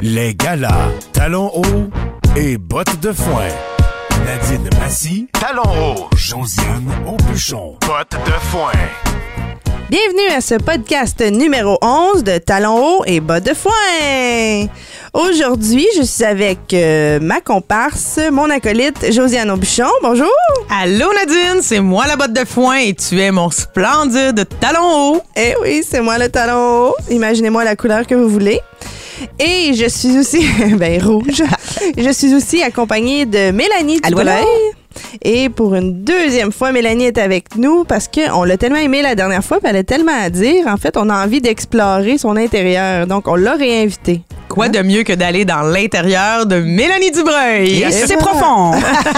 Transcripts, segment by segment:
Les galas, talons hauts et bottes de foin. Nadine Massy, talons hauts. Josiane Aubuchon, bottes de foin. Bienvenue à ce podcast numéro 11 de Talons hauts et bas de foin. Aujourd'hui, je suis avec euh, ma comparse, mon acolyte Josiane Aubuchon. Bonjour. Allô Nadine, c'est moi la botte de foin et tu es mon splendide talon haut. Eh oui, c'est moi le talon haut. Imaginez-moi la couleur que vous voulez. Et je suis aussi, ben rouge. je suis aussi accompagnée de Mélanie Dubreuil. Et pour une deuxième fois, Mélanie est avec nous parce qu'on l'a tellement aimé la dernière fois, puis elle a tellement à dire. En fait, on a envie d'explorer son intérieur. Donc, on l'a réinvitée. Quoi de mieux que d'aller dans l'intérieur de Mélanie Dubreuil? C'est profond.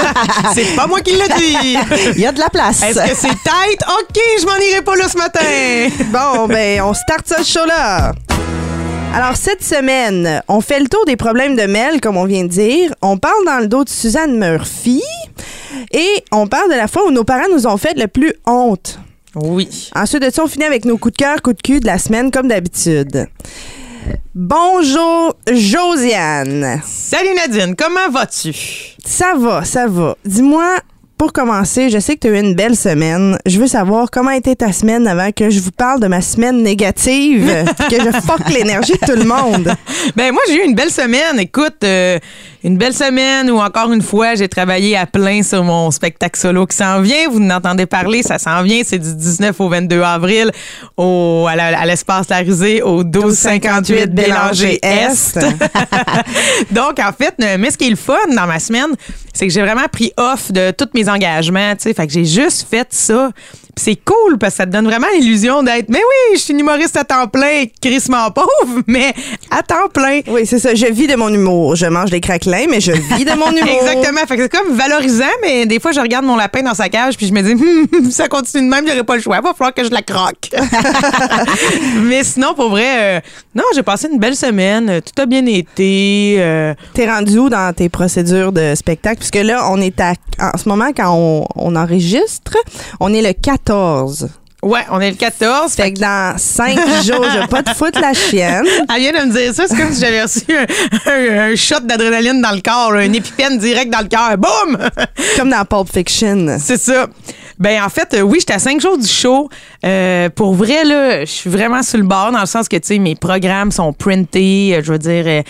C'est pas moi qui le dis. Il y a de la place. Est-ce que c'est tight? OK, je m'en irai pas là ce matin. Bon, ben, on start ce show-là. Alors, cette semaine, on fait le tour des problèmes de Mel, comme on vient de dire. On parle dans le dos de Suzanne Murphy. Et on parle de la fois où nos parents nous ont fait le plus honte. Oui. Ensuite de ça, on finit avec nos coups de cœur, coups de cul de la semaine, comme d'habitude. Bonjour, Josiane. Salut Nadine, comment vas-tu? Ça va, ça va. Dis-moi, pour commencer, je sais que tu as eu une belle semaine. Je veux savoir comment était ta semaine avant que je vous parle de ma semaine négative, que je fuck l'énergie de tout le monde. Ben moi j'ai eu une belle semaine. Écoute, euh, une belle semaine où encore une fois j'ai travaillé à plein sur mon spectacle solo qui s'en vient. Vous en entendez parler, ça s'en vient. C'est du 19 au 22 avril au à l'espace La au 1258 Bélanger Est. Donc en fait, mais ce qui est le fun dans ma semaine, c'est que j'ai vraiment pris off de tous mes engagements. Tu sais, fait que j'ai juste fait ça. C'est cool parce que ça te donne vraiment l'illusion d'être. Mais oui, je suis une humoriste à temps plein, crissement pauvre, mais à temps plein. Oui, c'est ça. Je vis de mon humour. Je mange des craquelins, mais je vis de mon humour. Exactement. Fait que c'est comme valorisant, mais des fois, je regarde mon lapin dans sa cage puis je me dis, Hum, ça continue de même, j'aurais pas le choix. Va falloir que je la croque. mais sinon, pour vrai, euh, non, j'ai passé une belle semaine. Tout a bien été. euh, T'es rendu où dans tes procédures de spectacle? Puisque là, on est à, en ce moment, quand on, on enregistre, on est le 14. ouais, on est le 14. Fait que dans 5 jours, je vais pas te foutre la chienne. Elle vient de me dire ça, c'est comme si j'avais reçu un, un- un shot d'adrénaline dans le corps, une épipène direct dans le cœur. Boum! Comme dans Pulp Fiction. C'est ça. Ben en fait, euh, oui, j'étais à cinq jours du show. Euh, pour vrai, là, je suis vraiment sur le bord dans le sens que, tu sais, mes programmes sont printés. euh, je veux dire,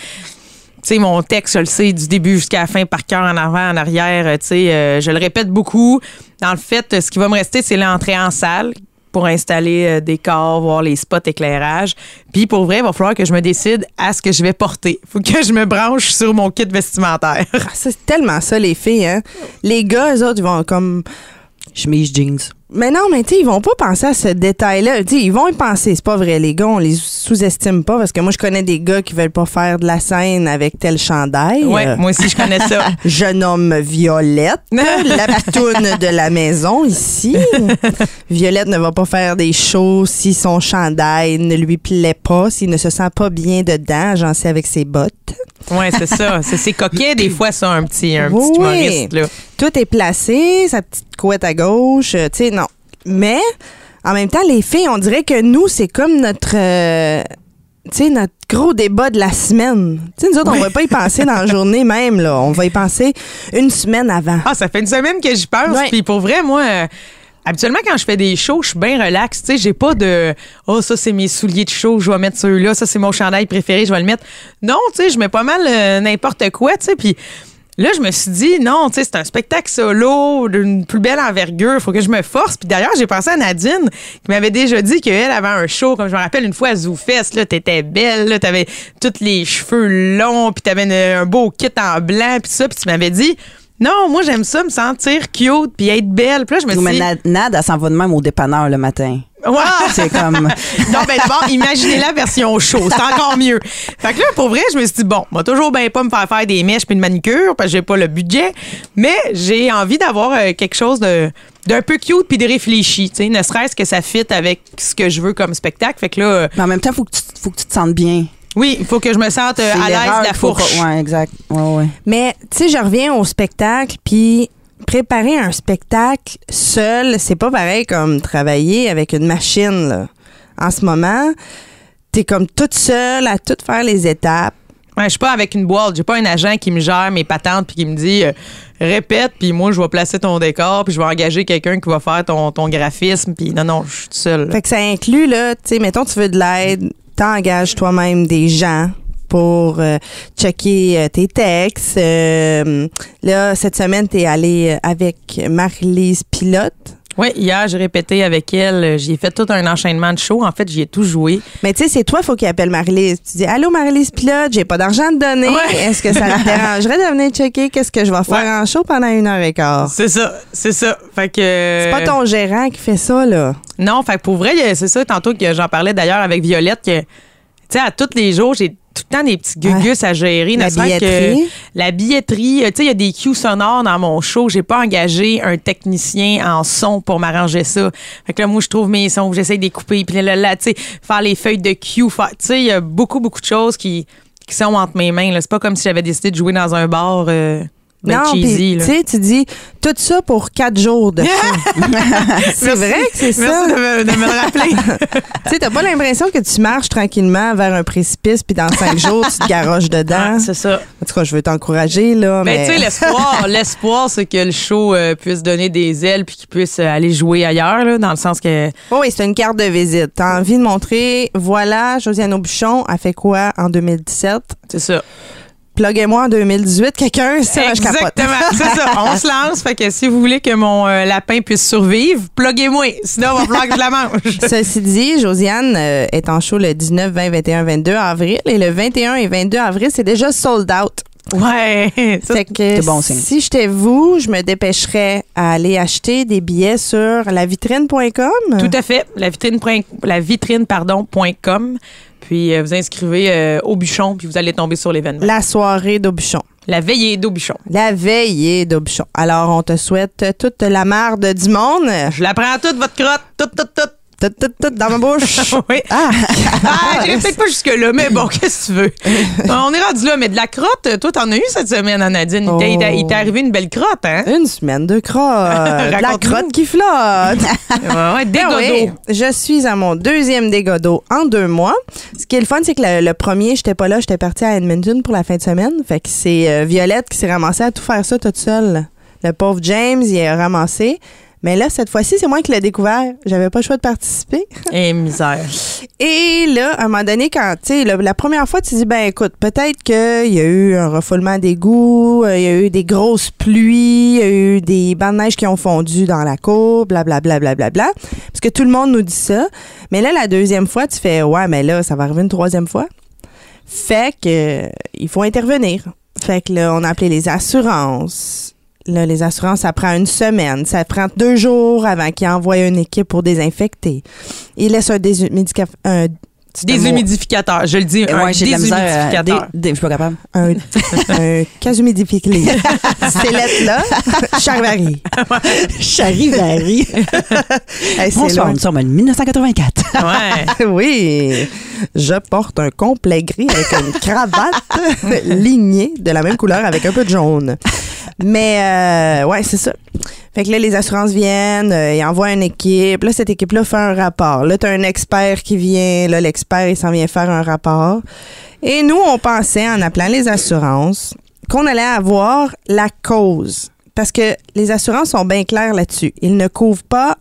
sais, mon texte, je le sais du début jusqu'à la fin, par cœur, en avant, en arrière. euh, Tu sais, euh, je le répète beaucoup. Dans le fait, ce qui va me rester, c'est l'entrée en salle pour installer euh, des corps, voir les spots éclairage. Puis pour vrai, il va falloir que je me décide à ce que je vais porter. faut que je me branche sur mon kit vestimentaire. Ah, c'est tellement ça, les filles. Hein? Les gars, eux autres, ils vont comme. Chemise jeans. Mais non, mais tu sais, ils vont pas penser à ce détail-là. Tu sais, ils vont y penser. C'est pas vrai. Les gars, on les sous-estime pas parce que moi, je connais des gars qui veulent pas faire de la scène avec tel chandail. Ouais, Euh, moi aussi, je connais ça. Jeune homme Violette, la pitoune de la maison ici. Violette ne va pas faire des shows si son chandail ne lui plaît pas, s'il ne se sent pas bien dedans, j'en sais avec ses bottes. Oui, c'est ça. C'est coquet, des fois, ça, un petit, un petit Oui. humoriste. Là. Tout est placé, sa petite couette à gauche, euh, tu sais, non. Mais, en même temps, les filles, on dirait que nous, c'est comme notre... euh, tu sais, notre gros débat de la semaine. Tu sais, nous autres, on va pas y penser dans la journée même, là. On va y penser une semaine avant. Ah, ça fait une semaine que j'y pense. Puis pour vrai, moi, euh, habituellement, quand je fais des shows, je suis bien relax. Tu sais, j'ai pas de Oh, ça, c'est mes souliers de show, je vais mettre ceux-là. Ça, c'est mon chandail préféré, je vais le mettre. Non, tu sais, je mets pas mal euh, n'importe quoi, tu sais. Puis. Là, je me suis dit, non, tu sais, c'est un spectacle solo d'une plus belle envergure. faut que je me force. Puis d'ailleurs, j'ai pensé à Nadine, qui m'avait déjà dit qu'elle avait un show. Comme je me rappelle, une fois à ZooFest, là, t'étais belle, là, t'avais tous les cheveux longs, puis t'avais un beau kit en blanc, puis ça. Puis tu m'avais dit, non, moi, j'aime ça, me sentir cute, puis être belle. Puis là, je me suis Mais dit, Nad, Nad, elle s'en va de même au dépanneur le matin. ouais. C'est comme. Non, ben d'abord, imaginez la version show. C'est encore mieux. Fait que là, pour vrai, je me suis dit, bon, moi, toujours bien pas me faire faire des mèches puis une manicure parce que j'ai pas le budget, mais j'ai envie d'avoir euh, quelque chose de d'un peu cute puis de réfléchi, tu sais, ne serait-ce que ça fit avec ce que je veux comme spectacle. Fait que là, euh, Mais en même temps, faut que tu, faut que tu te sentes bien. Oui, il faut que je me sente euh, à l'aise l'erreur de la fourche. pas- Ouais, exact. Ouais, ouais. Mais, tu sais, je reviens au spectacle, puis préparer un spectacle seul, c'est pas pareil comme travailler avec une machine, là. En ce moment, t'es comme toute seule à tout faire les étapes. Ouais, je suis pas avec une boîte. J'ai pas un agent qui me gère mes patentes puis qui me dit euh, répète, puis moi, je vais placer ton décor, puis je vais engager quelqu'un qui va faire ton, ton graphisme. Puis non, non, je suis toute seule. Fait que ça inclut, là, tu sais, mettons, tu veux de l'aide, t'engages toi-même des gens pour euh, checker euh, tes textes. Euh, là, cette semaine, t'es allé avec Marie-Lise Pilote. Oui, hier, j'ai répété avec elle. J'ai fait tout un enchaînement de shows. En fait, j'y ai tout joué. Mais tu sais, c'est toi, faut qu'il appelle Marie-Lise. Tu dis Allô, Marie-Lise Pilote, j'ai pas d'argent à te donner. Ouais. Est-ce que ça te dérangerait de venir checker qu'est-ce que je vais faire Ouais. en show pendant une heure et quart? C'est ça, c'est ça. Fait que. C'est pas ton gérant qui fait ça, là. Non, fait que pour vrai, il c'est ça, tantôt que j'en parlais d'ailleurs avec Violette, que, tu sais, à tous les jours, j'ai tout le temps des petits gugus à gérer. La billetterie. Que la billetterie. euh, Tu sais, il y a des cues sonores dans mon show. J'ai pas engagé un technicien en son pour m'arranger ça. Fait que là, moi, je trouve mes sons, j'essaie de les couper, puis là, là, tu sais, faire les feuilles de cue. faire- Tu sais, il y a beaucoup, beaucoup de choses qui, qui sont entre mes mains. C'est pas comme si j'avais décidé de jouer dans un bar euh, ben non, cheesy. là. tu sais, tu dis tout ça pour quatre jours de c'est vrai que c'est ça. Merci de me, de me le rappeler. Tu sais, t'as pas l'impression que tu marches tranquillement vers un précipice, puis dans cinq jours, tu te garoches dedans? Ah, c'est ça. En tout cas, je veux t'encourager, là. Ben, mais tu sais, l'espoir, l'espoir, c'est que le show euh, puisse donner des ailes puis qu'il puisse euh, aller jouer ailleurs, là, dans le sens que. Oh oui, c'est une carte de visite. T'as envie de montrer, voilà, Josiane Aubuchon a fait quoi en 2017? C'est ça. Pluguez-moi en 2018, quelqu'un, ça, je capote. Exactement. C'est ça. On se lance. Fait que si vous voulez que mon euh, lapin puisse survivre, pluguez-moi. Sinon, il va que je la mange. Ceci dit, Josiane euh, est en show le 19, 20, 21, 22 avril et le 21 et 22 avril, c'est déjà sold out. Ouais. Ça, Fait que c'est bon signe. si j'étais vous, je me dépêcherais à aller acheter des billets sur lavitrine.com. tout à fait. La vitrine, point- la vitrine, pardon, point com. Puis euh, vous inscrivez euh, au bûchon, puis vous allez tomber sur l'événement. La soirée d'Aubuchon. La veillée d'Aubuchon. La veillée d'Aubuchon. Alors, on te souhaite toute la marde du monde. Je la prends toute, votre crotte. Toute, toute, toute. Dans ma bouche. oui. Ah! Ah, j'irai peut-être pas jusque-là, mais bon, qu'est-ce que tu veux? On est rendu là, mais de la crotte, toi, t'en as eu cette semaine, Nadine. Il t'est- il t'est- t'est arrivé une belle crotte, hein? Une semaine de crotte. de la crotte qui flotte. Ouais, ouais, Ben oui, je suis à mon deuxième dégodo en deux mois. Ce qui est le fun, c'est que le, le premier, j'étais pas là, j'étais partie à Edmonton pour la fin de semaine. Fait que c'est euh, Violette qui s'est ramassée à tout faire ça toute seule. Le pauvre James, il a ramassé. Mais là, cette fois-ci, c'est moi qui l'ai découvert. J'avais pas le choix de participer. Eh, misère. Et là, à un moment donné, quand, tu sais, la, la première fois, tu dis, ben écoute, peut-être qu'il y a eu un refoulement d'égouts, euh, il y a eu des grosses pluies, il y a eu des bancs de neige qui ont fondu dans la cour, blablabla, blablabla. Parce que tout le monde nous dit ça. Mais là, la deuxième fois, tu fais, ouais, mais là, ça va arriver une troisième fois. Fait que, euh, il faut intervenir. Fait que là, on a appelé les assurances. Là, les assurances, ça prend une semaine. Ça prend deux jours avant qu'ils envoient une équipe pour désinfecter. Ils laissent un mot- Déshumidificateur, je le dis, Et un ouais, misère. euh, déshumidificateur. des- des- Je suis pas capable. un, un cashumidificateur. Ces lettres-là, Charivari. Charivari. Hey, c'est Bonsoir, nous sommes en 1984. Ouais. Oui, je porte un complet gris avec une cravate lignée de la même couleur avec un peu de jaune. Mais euh, ouais, c'est ça. Fait que là, les assurances viennent, euh, ils envoient une équipe. Là, cette équipe-là fait un rapport. Là, tu as un expert qui vient. Là, l'expert, il s'en vient faire un rapport. Et nous, on pensait, en appelant les assurances, qu'on allait avoir la cause. Parce que les assurances sont bien claires là-dessus. Ils ne couvrent pas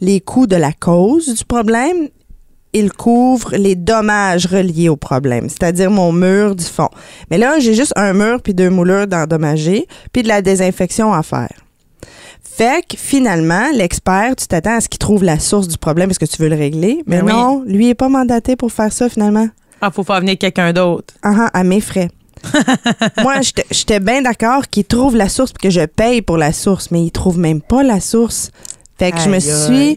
les coûts de la cause du problème, il couvre les dommages reliés au problème, c'est-à-dire mon mur du fond. Mais là, j'ai juste un mur puis deux moulures d'endommagés, puis de la désinfection à faire. Fait que finalement, l'expert, tu t'attends à ce qu'il trouve la source du problème parce que tu veux le régler? Mais Ben oui. non, lui il est pas mandaté pour faire ça finalement. Ah, faut faire venir quelqu'un d'autre. Ah, ah, à mes frais. Moi, j'étais- j'étais bien d'accord qu'il trouve la source puis que je paye pour la source, mais il trouve même pas la source. Fait que je me suis aïe.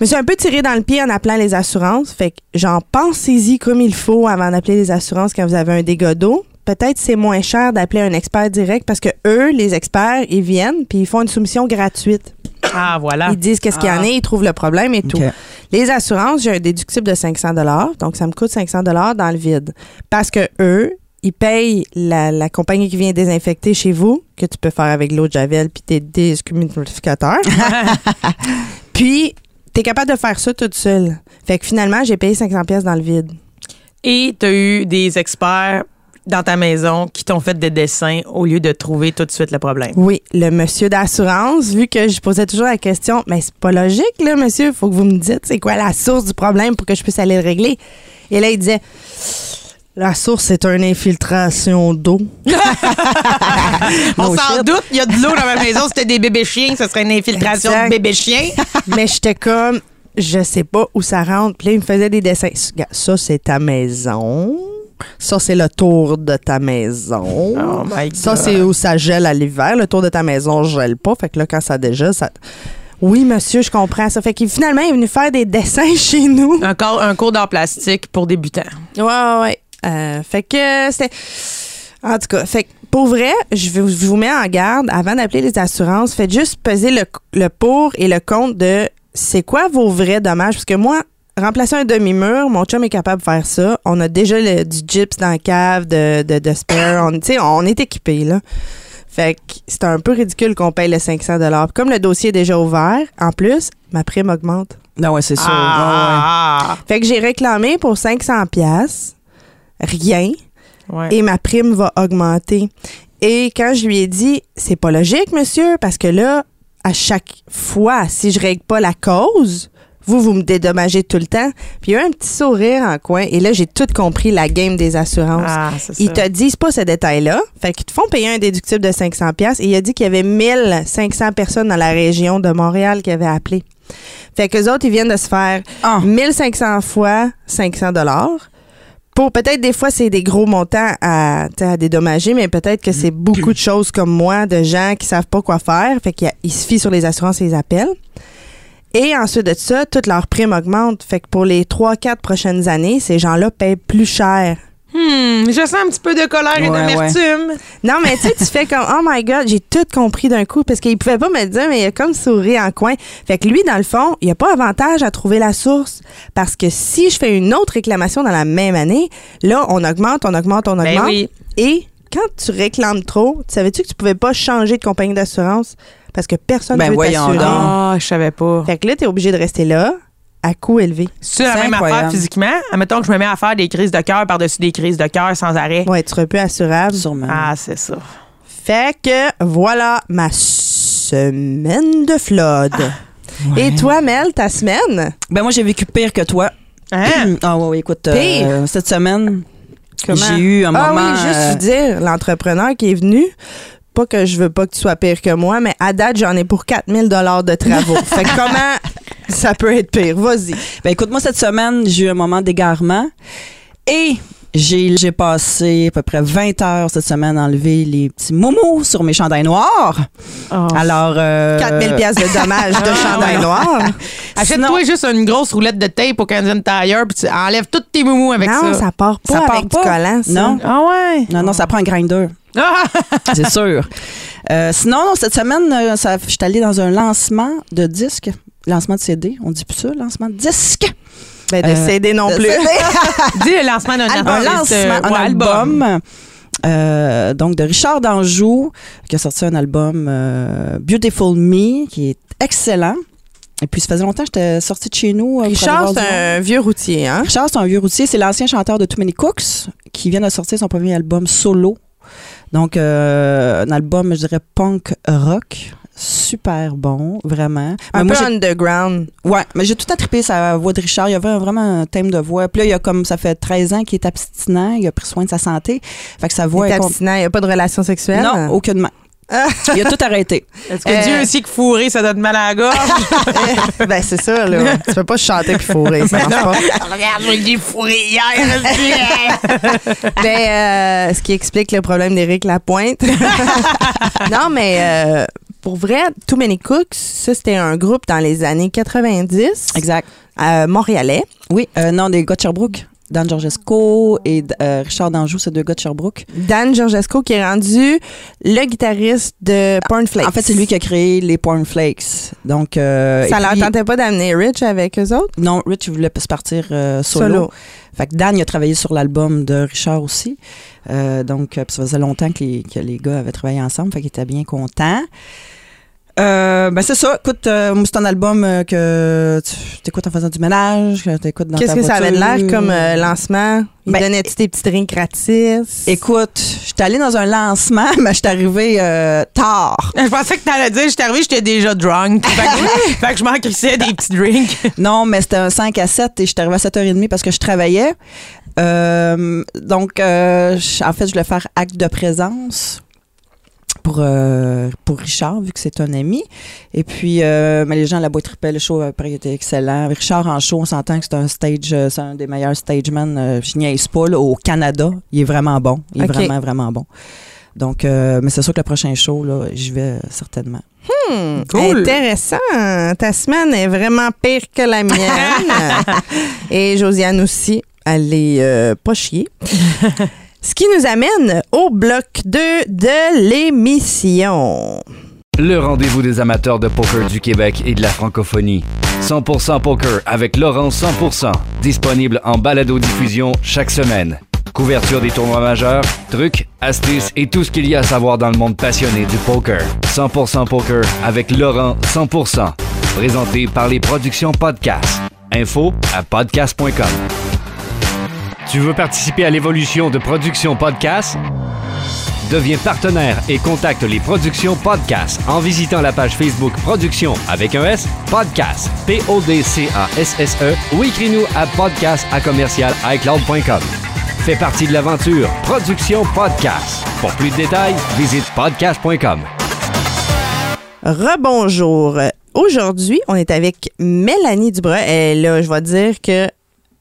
Je me suis un peu tirée dans le pied en appelant les assurances. Fait que j'en pensez-y comme il faut avant d'appeler les assurances quand vous avez un dégât d'eau. Peut-être c'est moins cher d'appeler un expert direct parce que eux, les experts, ils viennent puis ils font une soumission gratuite. Ah, voilà. Ils disent qu'est-ce qu'il y en Ah. a, ils trouvent le problème et tout. Les assurances, j'ai un déductible de 500 dollars, donc ça me coûte 500 dollars dans le vide. Parce que eux, ils payent la, la compagnie qui vient désinfecter chez vous, que tu peux faire avec l'eau de Javel puis tes déshumidificateurs. puis, tu es capable de faire ça toute seule. Fait que finalement, j'ai payé 500 pièces dans le vide. Et tu as eu des experts dans ta maison qui t'ont fait des dessins au lieu de trouver tout de suite le problème? Oui, le monsieur d'assurance, vu que je posais toujours la question, mais c'est pas logique, là, monsieur, il faut que vous me dites c'est quoi la source du problème pour que je puisse aller le régler. Et là, il disait, la source, c'est une infiltration d'eau. On No s'en doute, il y a de l'eau dans ma maison. C'était des bébés chiens, ce serait une infiltration Exact. de bébés chiens. mais j'étais comme, je sais pas où ça rentre. Puis là, il me faisait des dessins. Ça, c'est ta maison. Ça, c'est le tour de ta maison. Oh my Ça, God. c'est où ça gèle à l'hiver. Le tour de ta maison gèle pas. Fait que là, quand ça dégèle, ça. Oui, monsieur, je comprends ça. Fait qu'il finalement il est venu faire des dessins chez nous. Encore un cours d'art plastique pour débutants. Ouais, ouais, ouais. Euh, fait que c'était. En tout cas, fait que pour vrai, je, vous mets en garde avant d'appeler les assurances. Faites juste peser le, le pour et le contre de c'est quoi vos vrais dommages? Parce que moi, remplacer un demi-mur, mon chum est capable de faire ça. On a déjà le- du gyps dans la cave de, de, de spare. On, tu sais, on est équipé, là. Fait que c'est un peu ridicule qu'on paye le 500 Puis Comme le dossier est déjà ouvert, en plus, ma prime augmente. Non, ouais, c'est sûr. Ah, Fait que j'ai réclamé pour 500 pièces rien ouais. et ma prime va augmenter. Et quand je lui ai dit, c'est pas logique, monsieur, parce que là, à chaque fois, si je règle pas la cause, vous, vous me dédommagez tout le temps. Puis il y a eu un petit sourire en coin. Et là, j'ai tout compris la game des assurances. Ah, c'est ça. Ils te disent pas ce détail-là. Fait qu'ils te font payer un déductible de 500 pièces et il a dit qu'il y avait 1500 personnes dans la région de Montréal qui avaient appelé. Fait que les autres, ils viennent de se faire Ah. 1500 fois 500 dollars. Pour peut-être des fois c'est des gros montants à, à dédommager, mais peut-être que c'est beaucoup de choses comme moi, de gens qui savent pas quoi faire, fait qu'ils ils se fient sur les assurances et les appellent. Et ensuite de ça, toute leur prime augmente, fait que pour les 3-4 prochaines années, ces gens-là paient plus cher. Hmm, je sens un petit peu de colère et Ouais, d'amertume. Non, mais tu sais, tu fais comme, oh my God, j'ai tout compris d'un coup parce qu'il pouvait pas me le dire, mais il a comme souri en coin. Fait que lui, dans le fond, il n'y a pas avantage à trouver la source parce que si je fais une autre réclamation dans la même année, là, on augmente, on augmente, on Ben augmente. oui. Et quand tu réclames trop, tu savais-tu que tu pouvais pas changer de compagnie d'assurance? Parce que personne ne Ben veut t'assurer? Ah, je savais pas. Fait que là, tu es obligé de rester là à coût élevé. C'est la même incroyable. affaire physiquement. Admettons que je me mets à faire des crises de cœur par-dessus des crises de cœur sans arrêt. Ouais, tu seras plus assurable. Sûrement. Ah, c'est ça. Fait que voilà ma semaine de flood. Et toi, Mel, ta semaine? Ben moi, j'ai vécu pire que toi. Hein? Ah ouais, ouais, écoute, euh, Pire? cette semaine, Comment? j'ai eu un ah moment... oui, juste euh, dire, l'entrepreneur qui est venu, pas que je veux pas que tu sois pire que moi, mais à date, j'en ai pour 4000 dollars de travaux. fait que comment ça peut être pire? Vas-y. Ben écoute, moi, cette semaine, j'ai eu un moment d'égarement et j'ai j'ai passé à peu près 20 heures cette semaine à enlever les petits momos sur mes chandails noirs. Oh. Alors... euh, 4000 pièces de dommages de Ah, chandail noir. Achète-toi juste une grosse roulette de tape au Canadian Tire puis tu enlèves tous tes moumous avec non, ça. ça part pas Ça part avec pas. du collant, ça. Non. Ah ouais? Non, non, ça prend un grinder. Ah! C'est sûr. Euh, sinon, non, cette semaine, euh, ça- je suis allée dans un lancement de disque. Lancement de CD, on dit plus ça, lancement de disque. Ben, de Euh, CD non de plus. CD. Dis le lancement d'un un artiste, lancement, euh, un ouais, album. euh, donc de Richard Danjou qui a sorti un album euh, Beautiful Me qui est excellent et puis ça faisait longtemps que j'étais sortie de chez nous euh, Richard, c'est un vieux routier, hein? Richard c'est un vieux routier c'est l'ancien chanteur de Too Many Cooks qui vient de sortir son premier album solo donc euh, un album je dirais punk rock super bon vraiment Un Mais peu j'ai- underground. Ouais, mais j'ai tout attrapé sa voix de Richard. Il y avait vraiment un thème de voix. Puis là, il y a comme ça fait 13 ans qu'il est abstinent, il a pris soin de sa santé. Fait que sa voix Il est est abstinent, il n'y a pas de relation sexuelle? Non, aucunement. il a tout arrêté. Est-ce que Euh, Dieu aussi que fourrer, ça donne mal à la gorge? ben, c'est ça, là. tu peux pas chanter puis fourrer, ça marche pas. Regarde, je l'ai fourré hier. Ben, euh, ce qui explique le problème d'Éric Lapointe. non, mais euh, pour vrai, Too Many Cooks, ça, c'était un groupe dans les années 90, Exact. euh, montréalais. Oui, euh, non, des gars de Sherbrooke. Dan Georgesco et euh, Richard Danjou, c'est deux gars de Sherbrooke. Dan Georgesco, qui est rendu le guitariste de Pornflakes. En fait, c'est lui qui a créé les Porn Flakes. Donc, euh, Ça leur tentait pas d'amener Rich avec eux autres? Non, Rich voulait se partir euh, solo. Solo. Fait que Dan, il a travaillé sur l'album de Richard aussi. Donc, ça faisait longtemps que les, que les gars avaient travaillé ensemble. Fait qu'il était bien content. Euh, ben c'est ça. Écoute, euh, moi, c'est un album euh, que tu écoutes en faisant du ménage, que tu écoutes dans Qu'est-ce ta que ça avait l'air comme euh, lancement? Il Ben, donnait-tu des petits drinks gratis? Écoute, j'étais allée dans un lancement, mais j'étais arrivée euh, tard. Je pensais que t'allais dire, j'étais arrivée, j'étais déjà drunk. Fait que, fait que je m'en crissais des petits drinks. Non, mais c'était un 5 à 7 et j'étais arrivée à 7h30 parce que je travaillais. Euh, donc, euh, en fait, je voulais faire acte de présence pour, euh, pour Richard, vu que c'est un ami. Et puis, euh, mais les gens là-bas tripaient. Le show, après, il était excellent. Richard en show, on s'entend que c'est un stage, euh, c'est un des meilleurs stagemen. Euh, je niaise pas, là, au Canada. Il est vraiment bon. Il est vraiment, vraiment bon. Donc, euh, mais c'est sûr que le prochain show, là, j'y vais euh, certainement. Hmm, Cool. Intéressant. Ta semaine est vraiment pire que la mienne. Et Josiane aussi. Elle est euh, pas chier. Ce qui nous amène au bloc 2 de l'émission. Le rendez-vous des amateurs de poker du Québec et de la francophonie. 100% poker avec Laurent 100%. Disponible en balado-diffusion chaque semaine. Couverture des tournois majeurs, trucs, astuces et tout ce qu'il y a à savoir dans le monde passionné du poker. 100% poker avec Laurent 100%. Présenté par les productions Podcast. Info à podcast.com. Tu veux participer à l'évolution de Production Podcast? Deviens partenaire et contacte les productions Podcast en visitant la page Facebook Productions avec un S, Podcast, P-O-D-C-A-S-S-E ou écris-nous à podcast à commercial iCloud.com. Fais partie de l'aventure Productions Podcast. Pour plus de détails, visite podcast.com. Rebonjour. Aujourd'hui, on est avec Mélanie Dubreuil. Et là, je vais dire que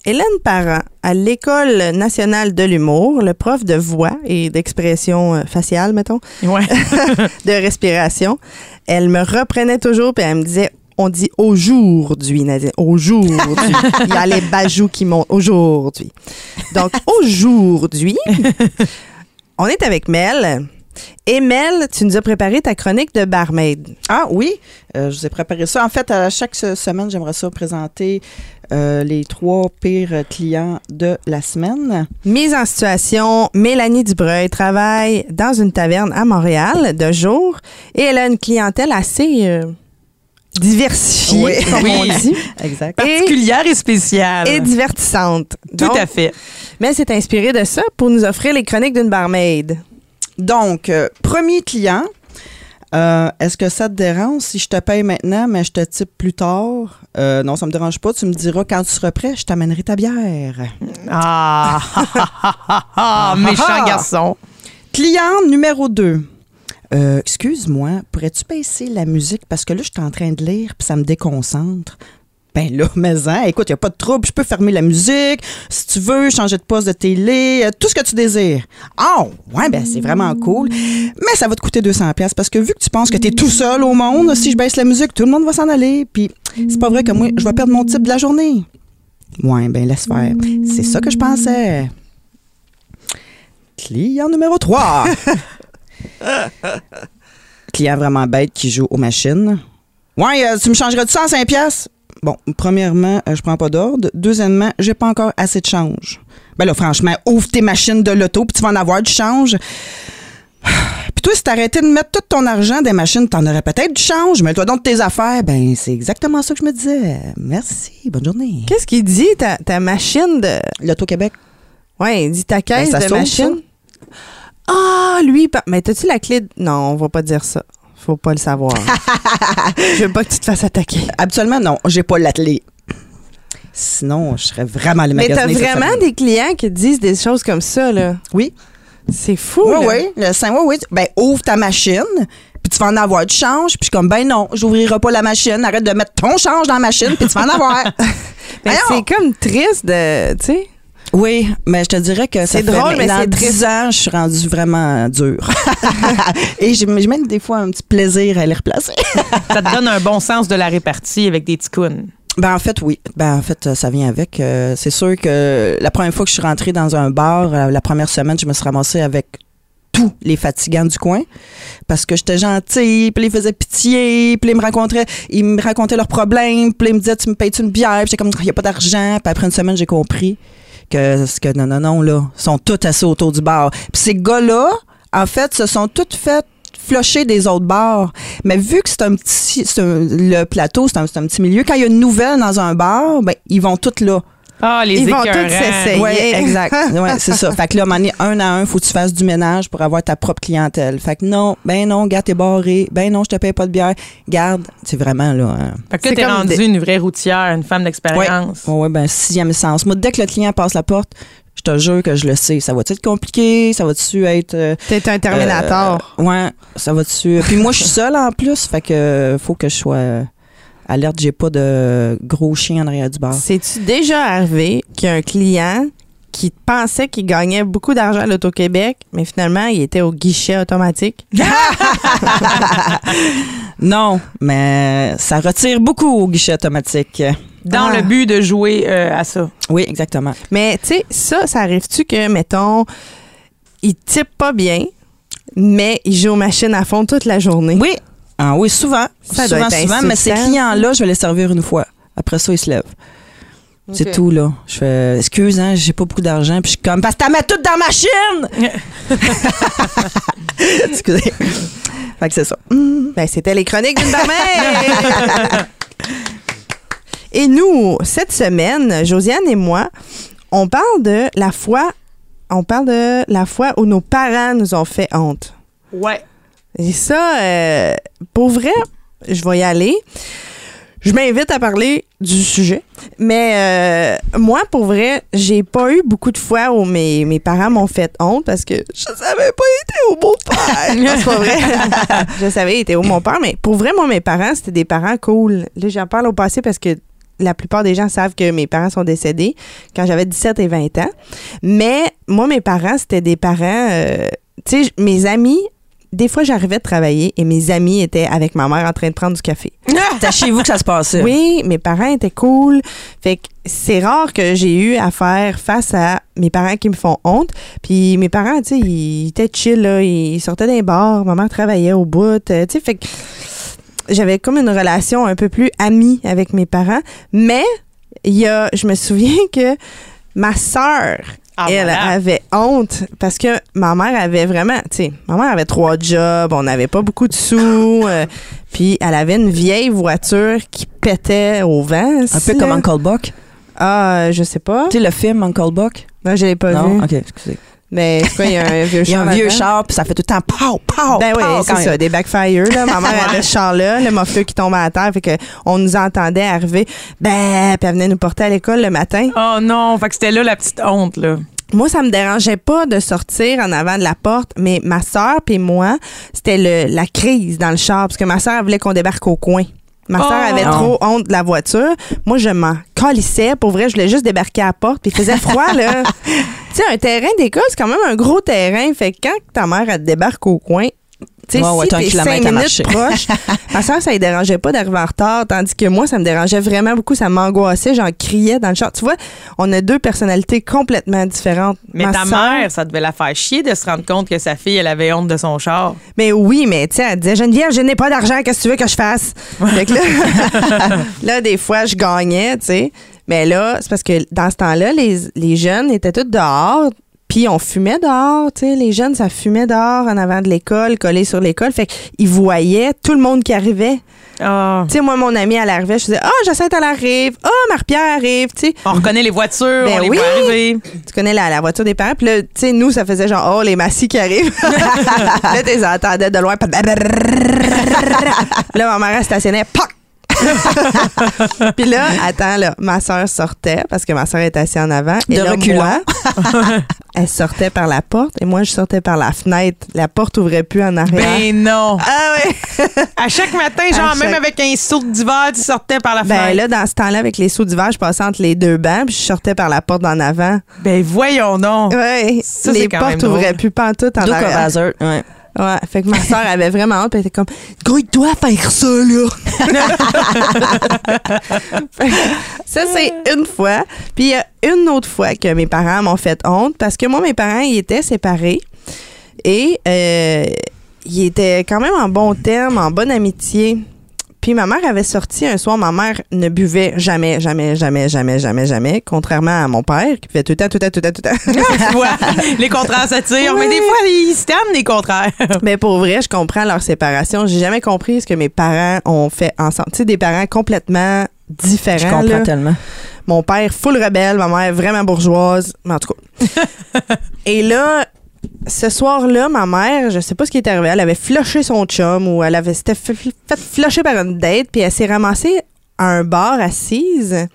Hélène Parent, à l'École nationale de l'humour, le prof de voix et d'expression euh, faciale, mettons, Ouais. de respiration, elle me reprenait toujours puis elle me disait on dit aujourd'hui, Nadine, aujourd'hui. Il y a les bajous qui montent aujourd'hui. Donc, aujourd'hui, on est avec Mel. Et Mel, tu nous as préparé ta chronique de barmaid. Ah oui, euh, je vous ai préparé ça. En fait, à chaque se- semaine, j'aimerais ça présenter euh, les trois pires clients de la semaine. Mise en situation, Mélanie Dubreuil travaille dans une taverne à Montréal de jour et elle a une clientèle assez euh, diversifiée, Oui. comme on Oui. dit, Exact. Particulière et spéciale. et divertissante. Tout Donc, à fait. Mais elle s'est inspirée de ça pour nous offrir les chroniques d'une barmaid. Donc, euh, premier client. Euh, Est-ce que ça te dérange si je te paye maintenant, mais je te type plus tard? Euh, non, ça me dérange pas. Tu me diras quand tu seras prêt, je t'amènerai ta bière. Ah, ah, méchant garçon. Client numéro 2. Euh, excuse-moi, pourrais-tu baisser la musique? Parce que là, je suis en train de lire puis ça me déconcentre. Ben là, mais hein, écoute, il a pas de trouble, je peux fermer la musique, si tu veux, changer de poste de télé, euh, tout ce que tu désires. Ah, ouais, ben c'est vraiment cool. Mais ça va te coûter 200 pièces parce que vu que tu penses que tu es tout seul au monde, si je baisse la musique, tout le monde va s'en aller, puis c'est pas vrai que moi, je vais perdre mon type de la journée. Ouais, ben laisse faire. C'est ça que je pensais. Client numéro 3. Client vraiment bête qui joue aux machines. Ouais, euh, tu me changerais de 105 pièces. Bon, premièrement, euh, je prends pas d'ordre. Deuxièmement, j'ai pas encore assez de change. Ben là, franchement, ouvre tes machines de l'auto, puis tu vas en avoir du change. Puis toi, si t'arrêtais de mettre tout ton argent dans les machines, t'en aurais peut-être du change. Mets-toi donc tes affaires. Ben, c'est exactement ça que je me disais. Merci. Bonne journée. Qu'est-ce qu'il dit, ta, ta machine de. L'Auto-Québec. Ouais, il dit ta caisse Ben, ça de machine. Ah, lui, mais t'as-tu la clé? de- Non, on va pas dire ça. Faut pas le savoir. Je veux pas que tu te fasses attaquer. Habituellement, non, j'ai pas l'atelier. Sinon, je serais vraiment le Mais t'as vraiment des clients qui disent des choses comme ça, là. Oui. C'est fou, Oui, là. oui. Le 5, oui, oui. Ben, ouvre ta machine, puis tu vas en avoir du change. Puis je suis comme, ben non, j'ouvrirai pas la machine. Arrête de mettre ton change dans la machine, puis tu vas en avoir. Mais Voyons. c'est comme triste de, tu sais. Oui, mais je te dirais que ça C'est drôle, mais c'est 10 triste. ans, je suis rendue vraiment dure. Et j'ai même des fois un petit plaisir à les replacer. Ça te donne un bon sens de la répartie avec des ticounes. Ben en fait oui. Ben en fait ça vient avec. Euh, c'est sûr que la première fois que je suis rentrée dans un bar, euh, la première semaine, je me suis ramassée avec tous les fatigants du coin parce que j'étais gentille, puis ils faisaient pitié, puis ils me racontaient, ils me racontaient leurs problèmes, puis ils me disaient tu me payes une bière, puis j'étais comme il y a pas d'argent, puis après une semaine j'ai compris que ce que non non non là, sont tous assis autour du bar. Puis ces gars-là, en fait, se sont tous fait flusher des autres bars. Mais vu que c'est un petit, un- le plateau, c'est un, un petit milieu, quand il y a une nouvelle dans un bar, ben, ils vont toutes là. Ah, les Ils vont tous s'essayer. Oui, exact. Ouais, c'est ça. Fait que là, à un moment donné, un à un, faut que tu fasses du ménage pour avoir ta propre clientèle. Fait que non, ben non, garde t'es barré. Ben non, je te paye pas de bière. Garde, c'est vraiment là. hein. Fait que t'es comme rendu des- une vraie routière, une femme d'expérience. Ouais, ouais, ben sixième sens. Moi, dès que le client passe la porte, je te jure que je le sais. Ça va-tu être compliqué? Ça va-tu être. euh, T'es un Terminator. euh, ouais, ça va-tu? Puis moi, je suis seule en plus. Fait que faut que je sois alerte. J'ai pas de gros chien en arrière du bar. C'est-tu déjà arrivé qu'il y a un client qui pensait qu'il gagnait beaucoup d'argent à l'Auto-Québec, mais finalement, il était au guichet automatique? Non, mais ça retire beaucoup au guichet automatique. Dans Ah. le but de jouer euh, à ça. Oui, exactement. Mais tu sais, ça, ça arrive-tu que, mettons, il type pas bien, mais il joue aux machines à fond toute la journée? Oui. Ah oui, souvent. Ça doit souvent, être souvent. Mais ces clients-là, je vais les servir une fois. Après ça, ils se lèvent. C'est tout, là. Je fais, excuse, hein, j'ai pas beaucoup d'argent. Puis je suis comme, parce que t'as mis tout dans ma machine! Excusez. Fait que c'est ça. Ben, c'était les chroniques d'une mère Et nous, cette semaine, Josiane et moi, on parle de la fois, on parle de la fois où nos parents nous ont fait honte. Ouais. Et ça, euh, pour vrai, je vais y aller. Je m'invite à parler du sujet. Mais euh, moi, pour vrai, j'ai pas eu beaucoup de fois où mes, mes parents m'ont fait honte parce que je savais pas été où mon père. Non, c'est pas vrai. je savais était où mon père, mais pour vrai, moi, mes parents, c'était des parents cool. Là, j'en parle au passé parce que la plupart des gens savent que mes parents sont décédés quand j'avais 17 et 20 ans. Mais moi, mes parents, c'était des parents... euh, tu sais, mes amis... Des fois, j'arrivais de travailler et mes amis étaient avec ma mère en train de prendre du café. C'est chez vous que ça se passait. Oui, mes parents étaient cool. Fait que c'est rare que j'ai eu à faire face à mes parents qui me font honte. Puis mes parents, tu sais, ils étaient chill, là. Ils sortaient d'un bar. Maman travaillait au bout. euh, Tu sais, fait que j'avais comme une relation un peu plus amie avec mes parents. Mais il y a, je me souviens que ma sœur, Ah, elle voilà. avait honte parce que ma mère avait vraiment, tu sais, ma mère avait trois jobs, on n'avait pas beaucoup de sous, euh, puis elle avait une vieille voiture qui pétait au vent. Un peu là. comme Uncle Buck. Ah, je sais pas. Tu sais, le film Uncle Buck? Moi, je l'ai pas non? vu. OK, excusez. Mais c'est quoi, il y a un vieux Il y a char un vieux char, puis ça fait tout le temps pow, pow, Ben oui, c'est ça, des backfire. Là. Ma mère avait ce char-là, le muffler qui tombait à terre, fait que on nous entendait arriver. Ben, puis elle venait nous porter à l'école le matin. Oh non, fait que c'était là la petite honte, là. Moi, ça me dérangeait pas de sortir en avant de la porte, mais ma soeur puis moi, c'était le, la crise dans le char, parce que ma soeur voulait qu'on débarque au coin. Ma soeur Oh! avait trop honte de la voiture. Moi, je m'en calissais. Pour vrai, je voulais juste débarquer à la porte. Puis il faisait froid, là. tu sais, un terrain d'école, c'est quand même un gros terrain. Fait que quand ta mère, elle te débarque au coin, tu sais, Ouais, ouais, si t'es cinq minutes proche, ma soeur, ça ne dérangeait pas d'arriver en retard, tandis que moi, ça me dérangeait vraiment beaucoup. Ça m'angoissait. J'en criais dans le char. Tu vois, on a deux personnalités complètement différentes. Mais Ma ta mère, ça devait la faire chier de se rendre compte que sa fille, elle avait honte de son char. Mais oui, mais tu sais, elle disait Geneviève, je n'ai pas d'argent, qu'est-ce que tu veux que je fasse? Fait que là, là, des fois, je gagnais, tu sais. Mais là, c'est parce que dans ce temps-là, les, les jeunes étaient tous dehors. Puis on fumait dehors, tu sais, les jeunes, ça fumait dehors en avant de l'école, collé sur l'école. Fait qu'ils voyaient tout le monde qui arrivait. Ah. Tu sais, moi, mon ami, elle arrivait, je disais, ah, Jacinthe, elle arrive. Ah, Marie-Pierre arrive, tu sais. On reconnaît les voitures, Ben on les oui. voit arriver. Tu connais la, la voiture des parents. Puis là, tu sais, nous, ça faisait genre, oh, les massifs qui arrivent. là, tu les entendais de loin. là, ma mère, elle stationnait. Poc! Puis là, attends, là, ma soeur sortait parce que ma soeur était assise en avant. Et là, moi, elle sortait par la porte et moi, je sortais par la fenêtre. La porte ouvrait plus en arrière. Ben non. ah ouais! À chaque matin, genre, même avec un saut d'hiver, tu sortais par la Ben fenêtre. là, dans ce temps-là, avec les sauts d'hiver, je passais entre les deux bancs puis je sortais par la porte d'en avant. Ben voyons donc. Ouais, Ça, les portes ouvraient plus pantoute en arrière. Ouais. Ouais, fait que ma soeur avait vraiment honte, puis elle était comme Gros, il doit faire ça, là. Ça, c'est une fois. Puis il y a une autre fois que mes parents m'ont fait honte parce que moi, mes parents, ils étaient séparés et euh, ils étaient quand même en bon terme, en bonne amitié. Puis ma mère avait sorti un soir, ma mère ne buvait jamais, jamais, jamais, jamais, jamais, jamais, contrairement à mon père qui fait tout le temps, tout le temps, tout le temps, tout le temps. Les contraires s'attirent, mais des fois, ils se tannent, les contraires. Mais pour vrai, je comprends leur séparation. J'ai jamais compris ce que mes parents ont fait ensemble. Tu sais, des parents complètement différents. Je comprends là. tellement. Mon père, full rebelle, ma mère, vraiment bourgeoise. Mais en tout cas. Et là, ce soir-là, ma mère, je sais pas ce qui est arrivé, elle avait flushé son chum ou elle avait s'était fait flusher par une date, puis elle s'est ramassée à un bar assise.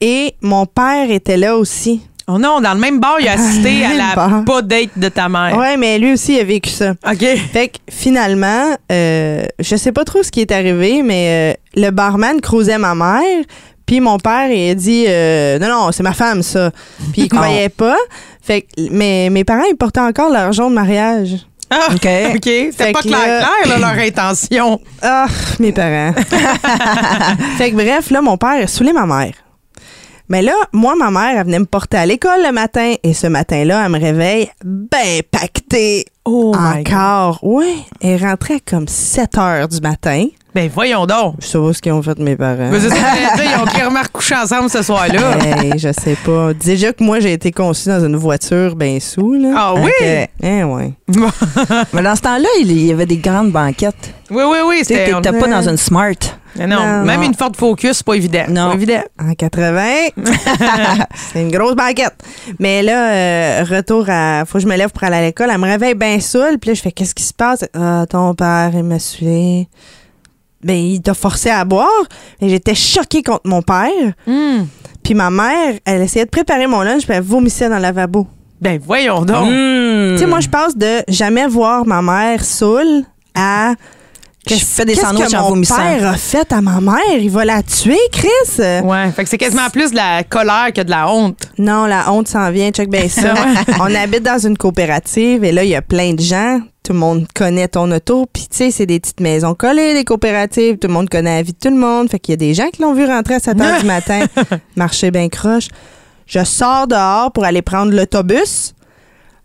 Et mon père était là aussi. Oh non, dans le même bar, il a assisté à la bar. pas date de ta mère. Ouais, mais lui aussi a vécu ça. OK. Fait que finalement, euh, je sais pas trop ce qui est arrivé, mais euh, le barman croisait ma mère. Puis mon père, il a dit euh, Non, non, c'est ma femme, ça. Puis il croyait pas. Fait que, mais mes parents, ils portaient encore l'argent de mariage. Ah, OK. OK. C'était pas clair, là- clair, là, leur intention. Ah, mes parents. fait que bref, là, mon père a saoulé ma mère. Mais là, moi, ma mère, elle venait me porter à l'école le matin. Et ce matin-là, elle me réveille ben pactée. Oh. Encore. Oui. Elle rentrait comme 7 heures du matin. Ben voyons donc. Je sais pas ce qu'ils ont fait mes parents. Mais c'est ça que j'allais dire, ils ont clairement recouché ensemble ce soir-là. Hey, je sais pas. Déjà que moi, j'ai été conçue dans une voiture bien sous, là. Ah oui? Ok. Eh ouais. Mais dans ce temps-là, il y avait des grandes banquettes. Oui, oui, oui. C'était. t'étais pas dans une Smart. Non, Non. même une Ford Focus, c'est pas évident. Non. Pas évident. En 80, c'est une grosse banquette. Mais là, euh, retour à... Faut que je me lève pour aller à l'école. Elle me réveille bien saoule. Puis là, je fais, qu'est-ce qui se passe? Ah, ton père, il m'a saoulé. Ben, il t'a forcé à boire. Et j'étais choquée contre mon père. Hum. Puis ma mère, elle essayait de préparer mon lunch, puis elle vomissait dans le lavabo. Ben voyons donc. Mmh. Tu sais, moi, je passe de jamais voir ma mère saoule à. Je fais des Qu'est-ce sandwichs que en mon père a fait à ma mère? Il va la tuer, Chris? Ouais, fait que c'est quasiment plus de la colère que de la honte. Non, la honte s'en vient, check bien ça. On habite dans une coopérative et là, il y a plein de gens. Tout le monde connaît ton auto. Puis, tu sais, c'est des petites maisons collées, des coopératives. Tout le monde connaît la vie de tout le monde. Fait qu'il y a des gens qui l'ont vu rentrer à 7 heures du matin, marcher bien croche. Je sors dehors pour aller prendre l'autobus.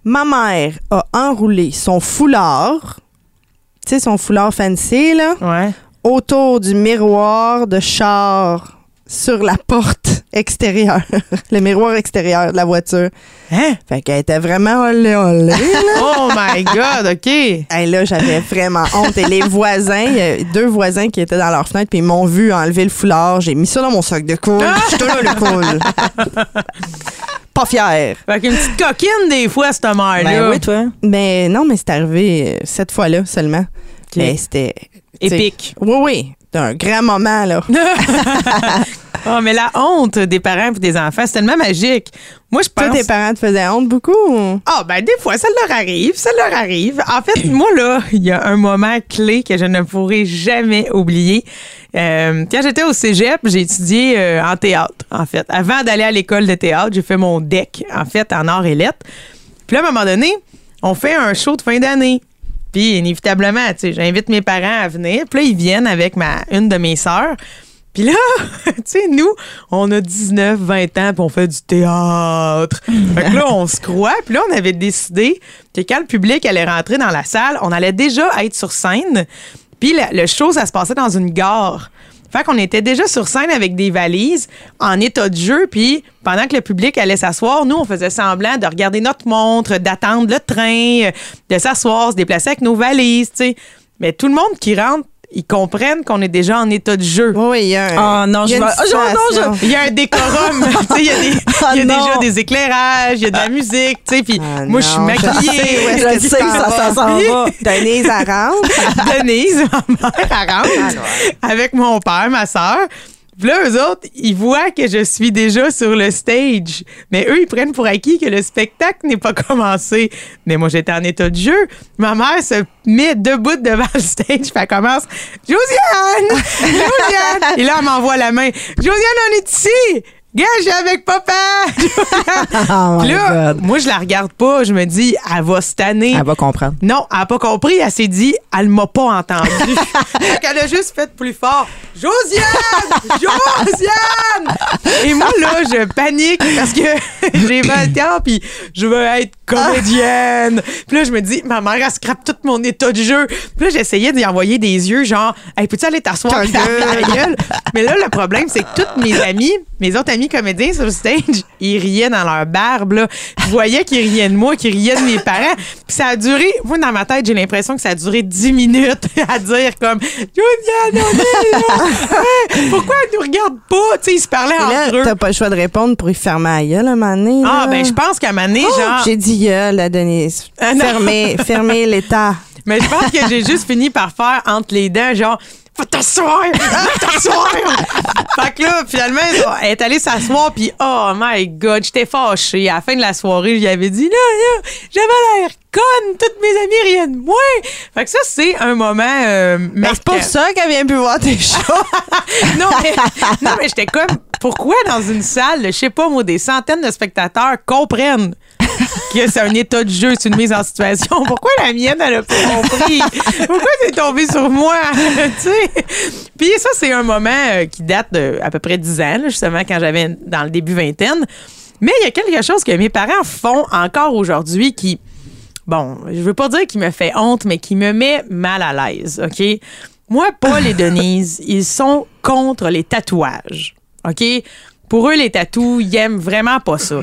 Ma mère a enroulé son foulard, tu sais, son foulard fancy, là, Ouais. autour du miroir de char sur la porte extérieure, le miroir extérieur de la voiture. Hein? Fait qu'elle était vraiment olé olé. Oh my God, OK. Et là, j'avais vraiment honte. Et les voisins, il y a deux voisins qui étaient dans leur fenêtre, puis ils m'ont vu enlever le foulard. J'ai mis ça dans mon sac de cool. J'étais là, le cool. Pas fière. Fait qu'une petite coquine, des fois, cette mère-là. Ben oui, toi. Mais non, mais c'est arrivé euh, cette fois-là seulement. Mais c'était. Épique. Oui, oui. C'était un grand moment, là. Oh, mais la honte des parents et des enfants, c'est tellement magique. Moi, je Toi, pense. tes parents te faisaient honte beaucoup? Ah, ben, des fois, ça leur arrive, ça leur arrive. En fait, moi, là, il y a un moment clé que je ne pourrai jamais oublier. Euh, quand j'étais au cégep, j'ai étudié euh, en théâtre, en fait. Avant d'aller à l'école de théâtre, j'ai fait mon DEC, en fait, en art et lettres. Puis là, à un moment donné, on fait un show de fin d'année. Puis, inévitablement, tu sais, j'invite mes parents à venir. Puis là, ils viennent avec ma, une de mes sœurs. Puis là, tu sais, nous, on a 19, 20 ans, puis on fait du théâtre. Fait que là, on se croit. Puis là, on avait décidé que quand le public allait rentrer dans la salle, on allait déjà être sur scène. Puis le, le show, ça se passait dans une gare. Fait qu'on était déjà sur scène avec des valises en état de jeu. Puis pendant que le public allait s'asseoir, nous, on faisait semblant de regarder notre montre, d'attendre le train, euh, de s'asseoir, se déplacer avec nos valises. Mais tout le monde qui rentre, ils comprennent qu'on est déjà en état de jeu. Oui, il y a un. Ah non, je vais. Ah, je- non, je- situation. Il y a un décorum, il y a, des- Ah, y a déjà des éclairages, il y a de la musique, tu sais, puis Ah, moi, je suis non, je sais maquillée. Je sais, ça, s'en va. Denise, rentre. Denise, ma mère, rentre avec mon père, ma soeur. Puis là, eux autres, ils voient que je suis déjà sur le stage. Mais eux, ils prennent pour acquis que le spectacle n'est pas commencé. Mais moi, j'étais en état de jeu. Ma mère se met debout devant le stage. Puis elle commence Josiane! Josiane! Et là, elle m'envoie la main. Josiane, on est ici! Gars, j'ai avec papa! Oh my là, God. moi, je la regarde pas. Je me dis, elle va se tanner. Elle va comprendre. Non, elle a pas compris. Elle s'est dit, elle m'a pas entendu. fait qu'elle a juste fait plus fort. Josiane! Josiane! Et moi, là, je panique parce que j'ai 20 ans puis je veux être comédienne. Puis là, je me dis, ma mère, elle scrape tout mon état de jeu. Puis là, j'essayais d'y envoyer des yeux, genre, hey, peux-tu aller t'asseoir? Mais là, le problème, c'est que tous mes amis, mes autres amis comédiens sur le stage, ils riaient dans leur barbe, là. Je voyais qu'ils riaient de moi, qu'ils riaient de mes parents. Puis ça a duré, moi, dans ma tête, j'ai l'impression que ça a duré 10 minutes à dire comme, là. Hey, Pourquoi elle nous regarde pas? Tu sais, ils se parlaient là, entre eux. t'as pas le choix de répondre pour y fermer la gueule, un moment donné, Ah, ben, je pense qu'à un moment donné, Oh, genre. J'ai dit gueule, à Denise. Ah, fermez, fermez l'état. Mais je pense que j'ai juste fini par faire entre les dents, genre, va t'asseoir! T'asseoir! fait que là, finalement, elle est allée s'asseoir, puis oh my god, j'étais fâchée. À la fin de la soirée, je lui avais dit, là, là, j'avais l'air conne, toutes mes amies riaient de moi. Fait que ça, c'est un moment euh, Mais c'est pour ça qu'elle vient plus voir tes shows. non, mais, non, mais j'étais comme, pourquoi dans une salle, je sais pas, moi, des centaines de spectateurs comprennent? Que c'est un état de jeu, c'est une mise en situation. Pourquoi la mienne, elle a pas compris? Pourquoi c'est tombé sur moi? tu sais? Puis ça, c'est un moment euh, qui date de à peu près 10 ans, là, justement, quand j'avais dans le début vingtaine. Mais il y a quelque chose que mes parents font encore aujourd'hui qui, bon, je veux pas dire qu'il me fait honte, mais qui me met mal à l'aise, OK? Moi, Paul et Denise, ils sont contre les tatouages, OK? Pour eux, les tatous, ils aiment vraiment pas ça.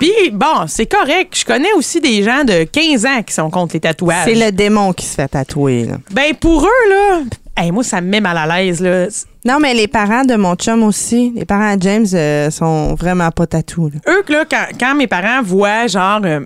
Puis, bon, c'est correct. Je connais aussi des gens de 15 ans qui sont contre les tatouages. C'est le démon qui se fait tatouer, là. Ben, pour eux, là, hey, moi, ça me met mal à l'aise, là. Non, mais les parents de mon chum aussi, les parents de James euh, sont vraiment pas tatous. eux, là, quand, quand mes parents voient, genre, euh,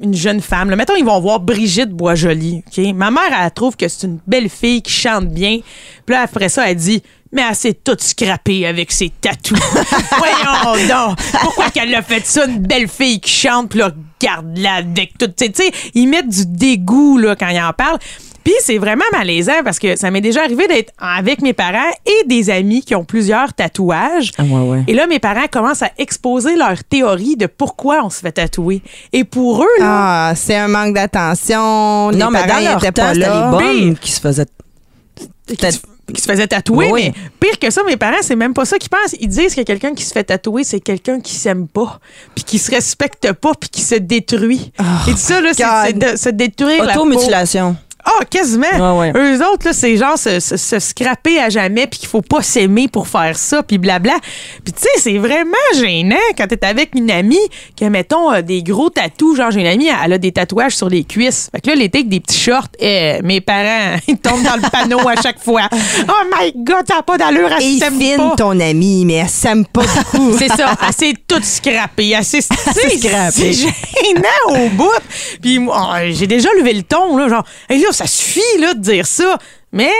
une jeune femme, là, mettons, ils vont voir Brigitte Boisjoli, OK? Ma mère, elle trouve que c'est une belle fille qui chante bien. Puis là, après ça, elle dit, mais elle s'est toute scrappée avec ses tatous. Voyons donc! Pourquoi qu'elle a fait ça, une belle fille qui chante, puis là, regarde-la avec tout. Tu sais, ils mettent du dégoût, là, quand ils en parlent. Puis c'est vraiment malaisant parce que ça m'est déjà arrivé d'être avec mes parents et des amis qui ont plusieurs tatouages. Ah, ouais, ouais. Et là, mes parents commencent à exposer leur théorie de pourquoi on se fait tatouer. Et pour eux, là, Ah, c'est un manque d'attention. Les non, mais parents dans leur étaient temps, pas là. les bonnes Pire. qui se faisaient. qui, qui se faisait tatouer, Oui. mais pire que ça, mes parents, c'est même pas ça qu'ils pensent. Ils disent que quelqu'un qui se fait tatouer, c'est quelqu'un qui s'aime pas, puis qui se respecte pas, puis qui se détruit. Et ça, là, c'est- se détruire la peau. Ah, quasiment. Ouais. Eux autres, là, c'est genre se, se, se scraper à jamais, puis qu'il faut pas s'aimer pour faire ça, puis blabla. Puis tu sais, c'est vraiment gênant quand t'es avec une amie qui a, mettons, euh, des gros tatous. Genre, j'ai une amie, elle a des tatouages sur les cuisses. Fait que là, l'été, avec des petits shorts, eh, mes parents, ils tombent dans le panneau à chaque fois. Oh my God, t'as pas d'allure, Et s'aime fine pas. ton amie, mais elle s'aime pas beaucoup. C'est ça, elle s'est toute scrappée. Elle s'est. C'est gênant au bout. Puis moi, oh, j'ai déjà levé le ton, là, genre, hey, là, ça suffit là, de dire ça. Mais,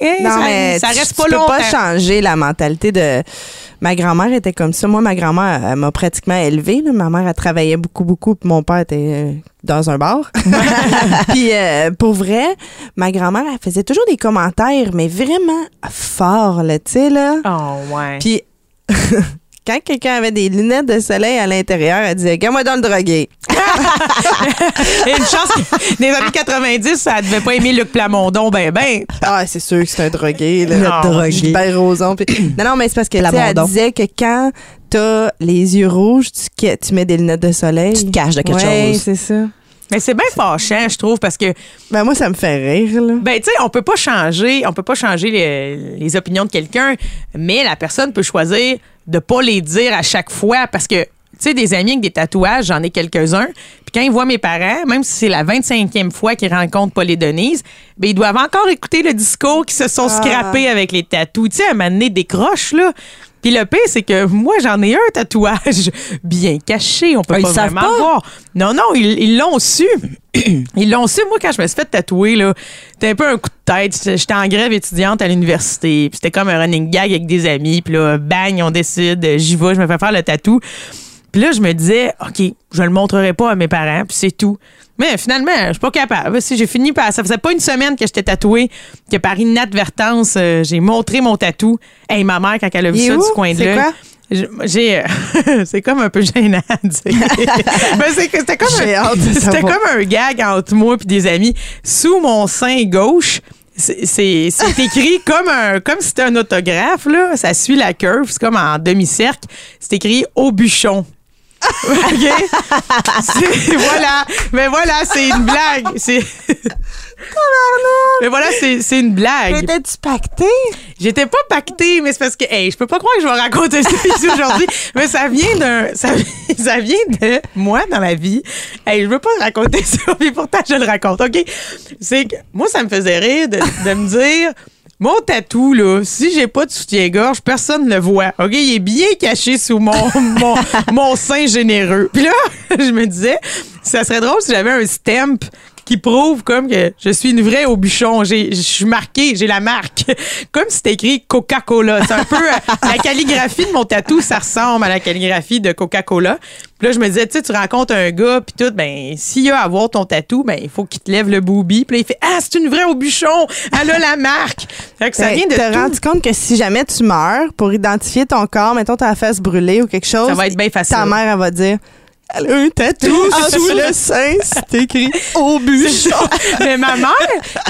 eh, Non, ça, mais ça tu- reste tu pas peux longtemps. pas changer la mentalité de. Ma grand-mère était comme ça. Moi, ma grand-mère, elle m'a pratiquement élevée. là. Ma mère, elle travaillait beaucoup, beaucoup. Puis mon père était euh, dans un bar. puis euh, pour vrai, ma grand-mère, elle faisait toujours des commentaires, mais vraiment forts, là, tu sais, là. Oh, ouais. Puis quand quelqu'un avait des lunettes de soleil à l'intérieur, elle disait Regarde-moi dans le drogué. Et une chance que les années 90, ça devait pas aimer Luc Plamondon, ben, ben. Ah, c'est sûr que c'est un drogué. Là. Non, drogué. Gilbert Rozon. puis- Non, non, mais c'est parce que elle disait que quand t'as les yeux rouges, tu, mets des lunettes de soleil. Tu te caches de quelque Ouais, chose. c'est ça. Mais c'est bien fâchant, je trouve, parce que Ben, moi, ça me fait rire, là. Ben, tu sais, on peut pas changer, on peut pas changer les, les opinions de quelqu'un, mais la personne peut choisir de pas les dire à chaque fois parce que, tu sais, des amis avec des tatouages, j'en ai quelques-uns. Puis quand ils voient mes parents, même si c'est la 25e fois qu'ils rencontrent Paul et Denise, ben, ils doivent encore écouter le discours qui se sont Ah. scrappés avec les tatous. Tu sais, à un moment donné, des croches, là. Puis le pire, c'est que moi, j'en ai un tatouage bien caché. On peut Ah, pas vraiment pas? voir. Non, non, ils l'ont su. Ils l'ont su, moi, quand je me suis fait tatouer, là. C'était un peu un coup de tête. J'étais en grève étudiante à l'université. Puis c'était comme un running gag avec des amis. Puis là, bang, on décide, j'y vais, je me fais faire le tatou. Puis là, je me disais, OK, je le montrerai pas à mes parents, puis c'est tout. Mais finalement, je suis pas capable. Si j'ai fini par. Ça faisait pas une semaine que j'étais tatouée, que par inadvertance, euh, j'ai montré mon tatou. Hey, ma mère, quand elle a vu ça où? du coin de? Je- J'ai. euh, c'est comme un peu gênant. Mais c'était comme, un- comme un gag entre moi et des amis. Sous mon sein gauche, c'est c'est- c'est écrit comme un comme si c'était un autographe, là. Ça suit la curve, c'est comme en demi-cercle. C'est écrit au bûchon. OK? Voilà. Mais voilà, c'est une blague. C'est. Mais voilà, c'est une blague. Étais-tu pacté? J'étais pas pactée, mais c'est parce que, hey, je peux pas croire que je vais raconter ça ici aujourd'hui, mais ça vient d'un, ça, ça vient de moi dans la vie. Hey, je veux pas raconter ça, mais pourtant je le raconte, ok? C'est que, moi, ça me faisait rire de, de me dire, mon tatou, là, si j'ai pas de soutien-gorge, personne ne le voit. OK? Il est bien caché sous mon, mon, mon sein généreux. Puis là, je me disais, ça serait drôle si j'avais un stamp qui prouve comme que je suis une vraie au bûchon. Je suis marquée, j'ai la marque. Comme si c'était écrit Coca-Cola. C'est un peu euh, la calligraphie de mon tatou, ça ressemble à la calligraphie de Coca-Cola. Puis là, je me disais, tu sais, tu rencontres un gars, puis tout, ben, s'il y a à voir ton tatou, ben, il faut qu'il te lève le booby. Puis là, il fait, ah, c'est une vraie au bûchon. Elle a la marque. Fait que ça Ben, vient de T'as tout. rendu compte que si jamais tu meurs, pour identifier ton corps, mettons ta face brûlée ou quelque chose, Ça va être bien facile. ta mère, elle va dire Elle a un tatou sous le sein, c'est écrit au bûchon. Mais ma mère,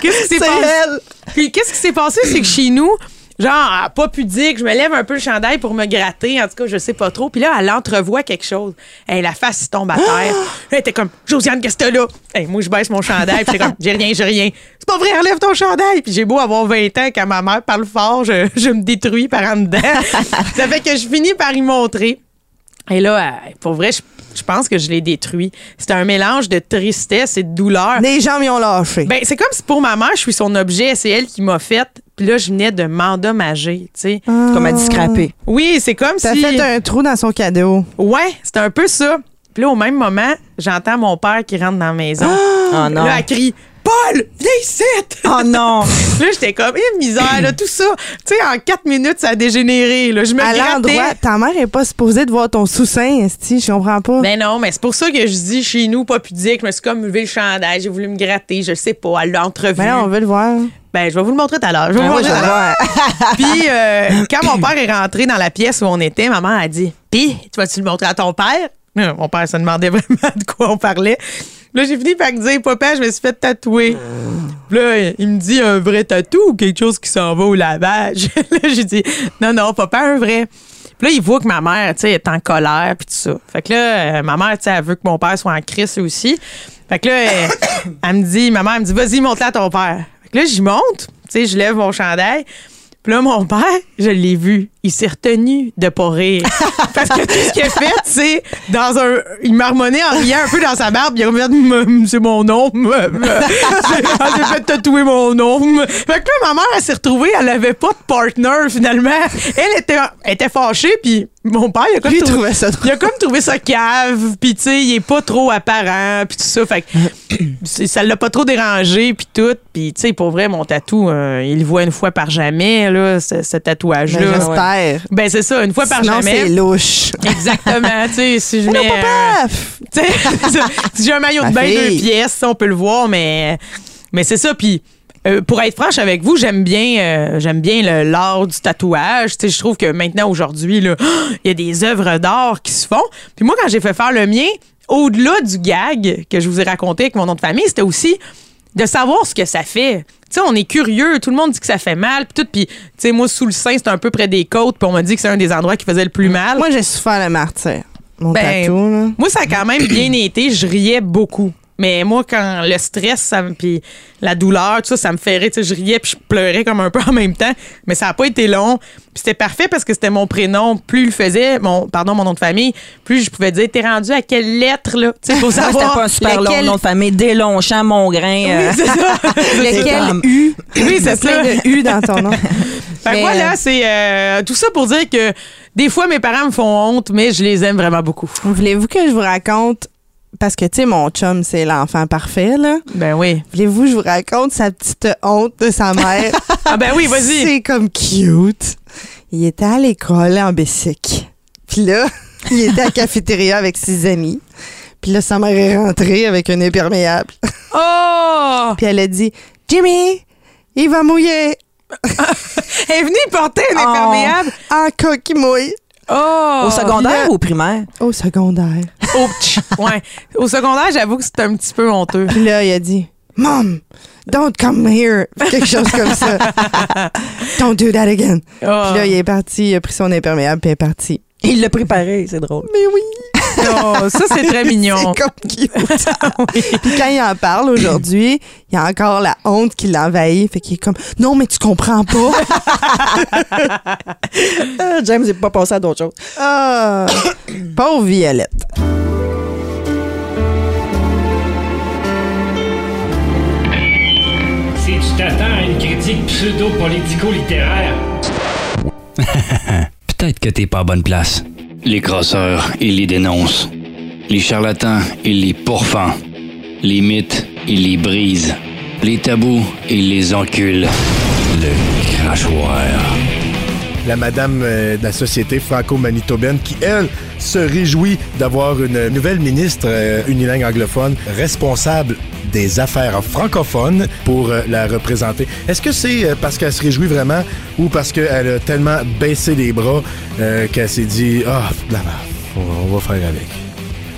qu'est-ce qui s'est C'est passé? elle. Puis qu'est-ce qui s'est passé, c'est que chez nous, genre, ah, pas pudique, je me lève un peu le chandail pour me gratter, en tout cas, je sais pas trop. Puis là, elle entrevoit quelque chose. Hey, la face tombe à terre. Elle était comme, Josiane, qu'est-ce que là? Hey, moi, je baisse mon chandail, puis comme, j'ai rien, j'ai rien. C'est pas vrai, enlève ton chandail. Puis j'ai beau avoir 20 ans, quand ma mère parle fort, je, je me détruis par en dedans. Ça fait que je finis par y montrer. Et là, euh, pour vrai, je, je pense que je l'ai détruit. C'était un mélange de tristesse et de douleur. Les jambes y ont lâché. Ben, c'est comme si pour ma mère, je suis son objet, c'est elle qui m'a fait. Puis là, je venais de m'endommager, tu sais. Comme à dit scraper. Oui, c'est comme T'as si. fait un trou dans son cadeau. Ouais, c'est un peu ça. Puis là, au même moment, j'entends mon père qui rentre dans la maison. Oh non. Là, elle crie Paul, viens ici! Oh non. Là, j'étais comme, eh, misère, là, tout ça. Tu sais, en quatre minutes, ça a dégénéré. Là. Je me À l'endroit, ta mère est pas supposée de voir ton sous-sein, esti, je comprends pas. Ben non, mais c'est pour ça que je dis chez nous, pas pudique. Je me suis comme levé le chandail, j'ai voulu me gratter, je sais pas, elle l'a entrevu. Ben on veut le voir. Ben, je vais vous le montrer tout à l'heure. Je vais vous Ben le montrer tout à l'heure. Puis, euh, quand mon père est rentré dans la pièce où on était, maman a dit Puis, tu vas-tu le montrer à ton père Mon père se demandait vraiment de quoi on parlait. Là, j'ai fini par dire Papa, je me suis fait tatouer. Là, il me dit un vrai tatou ou quelque chose qui s'en va au lavage? là, j'ai dit Non, non, papa, un vrai. Là, il voit que ma mère, tu sais, est en colère puis tout ça. Fait que là, euh, ma mère, tu sais, elle veut que mon père soit en crise aussi. Fait que là, elle, elle me dit, ma mère elle me dit, vas-y, monte-la à ton père. Fait que là, j'y monte, tu sais, je lève mon chandail. Puis là, mon père, je l'ai vu. Il s'est retenu de pas rire. Parce que tout ce qu'il a fait, c'est dans un. Il marmonnait en riant un peu dans sa barbe. Il a c'est mon nom. J'ai j'ai fait tatouer mon nom. Fait que là, ma mère, elle s'est retrouvée, elle avait pas de partner finalement. Elle était, elle était fâchée, puis mon père, il a comme Lui, il trouvé- ça il a comme trouvé ça cave, puis tu sais, il est pas trop apparent, puis tout ça. Fait que c'est- ça l'a pas trop dérangé, puis tout. Puis tu sais, pour vrai, mon tatou, euh, il le voit une fois par jamais, là, ce, ce tatouage-là. Ben, J'espère. Ben, c'est ça, une fois par Sinon, c'est jamais. louche. Exactement, tu sais, si je mets. non, euh, papa! si j'ai un maillot de bain deux pièces, ça, on peut le voir, mais, mais c'est ça. Puis, euh, pour être franche avec vous, j'aime bien, euh, j'aime bien l'art du tatouage. Je trouve que maintenant, aujourd'hui, il y a des œuvres d'art qui se font. Puis moi, quand j'ai fait faire le mien, au-delà du gag que je vous ai raconté avec mon nom de famille, c'était aussi de savoir ce que ça fait. Tu sais, on est curieux, tout le monde dit que ça fait mal, puis tout, puis tu sais, moi, sous le sein, c'est un peu près des côtes, puis on m'a dit que c'est un des endroits qui faisait le plus mal. Moi, j'ai souffert le martyr. Mon Ben, tatou, là. Moi, ça a quand même bien été. Je riais beaucoup. Mais moi, quand le stress, ça me, puis la douleur, tout ça, ça me ferait, tu sais, je riais puis je pleurais comme un peu en même temps. Mais ça n'a pas été long. Puis c'était parfait parce que c'était mon prénom. Plus il le faisait, mon, pardon, mon nom de famille, plus je pouvais dire, t'es rendu à quelle lettre, là? Tu sais, pour Ça, savoir. c'était pas un super long lequel- nom de famille. Deslongchamp, Mongrain. Oui, euh, c'est ça. Lequel U? Oui, c'est plein ça. de U dans ton nom. Fait que voilà, euh, c'est euh, tout ça pour dire que des fois, mes parents me font honte, mais je les aime vraiment beaucoup. Voulez-vous que je vous raconte, parce que, tu sais, mon chum, c'est l'enfant parfait, là. Ben oui. Voulez-vous que je vous raconte sa petite honte de sa mère? Ah ben oui, vas-y. C'est comme cute. Il était à l'école en Bessic. Puis là, il était à la cafétéria avec ses amis. Puis là, sa mère est rentrée avec un imperméable. Oh! Puis elle a dit, Jimmy, il va mouiller. Elle est venue porter un Oh. imperméable. En cas qu'il mouille. Oh! Au secondaire ou au primaire? Au secondaire. Au, ouais. Au secondaire, j'avoue que c'était un petit peu honteux. Puis là, il a dit Mom, don't come here. Quelque chose comme ça. don't do that again. Oh. Puis là, il est parti, il a pris son imperméable, puis il est parti. Il l'a préparé, c'est drôle. Mais oui, Oh, ça, c'est très mignon. c'est comme cute. Puis quand il en parle aujourd'hui, il y a encore la honte qui l'envahit. Fait qu'il est comme Non, mais tu comprends pas. Ah, James n'est pas passé à d'autres choses. Ah, pauvre Violette. Si tu t'attends à une critique pseudo-politico-littéraire, Peut-être que t'es pas à bonne place. Les crosseurs, ils les dénoncent. Les charlatans, ils les pourfendent. Les mythes, ils les brisent. Les tabous, ils les enculent. Le crachoir. La madame euh, de la société franco-manitobaine qui, elle, se réjouit d'avoir une nouvelle ministre euh, unilingue anglophone responsable des affaires francophones pour euh, la représenter. Est-ce que c'est parce qu'elle se réjouit vraiment ou parce qu'elle a tellement baissé les bras qu'elle s'est dit « Ah, merde, on va, faire avec ».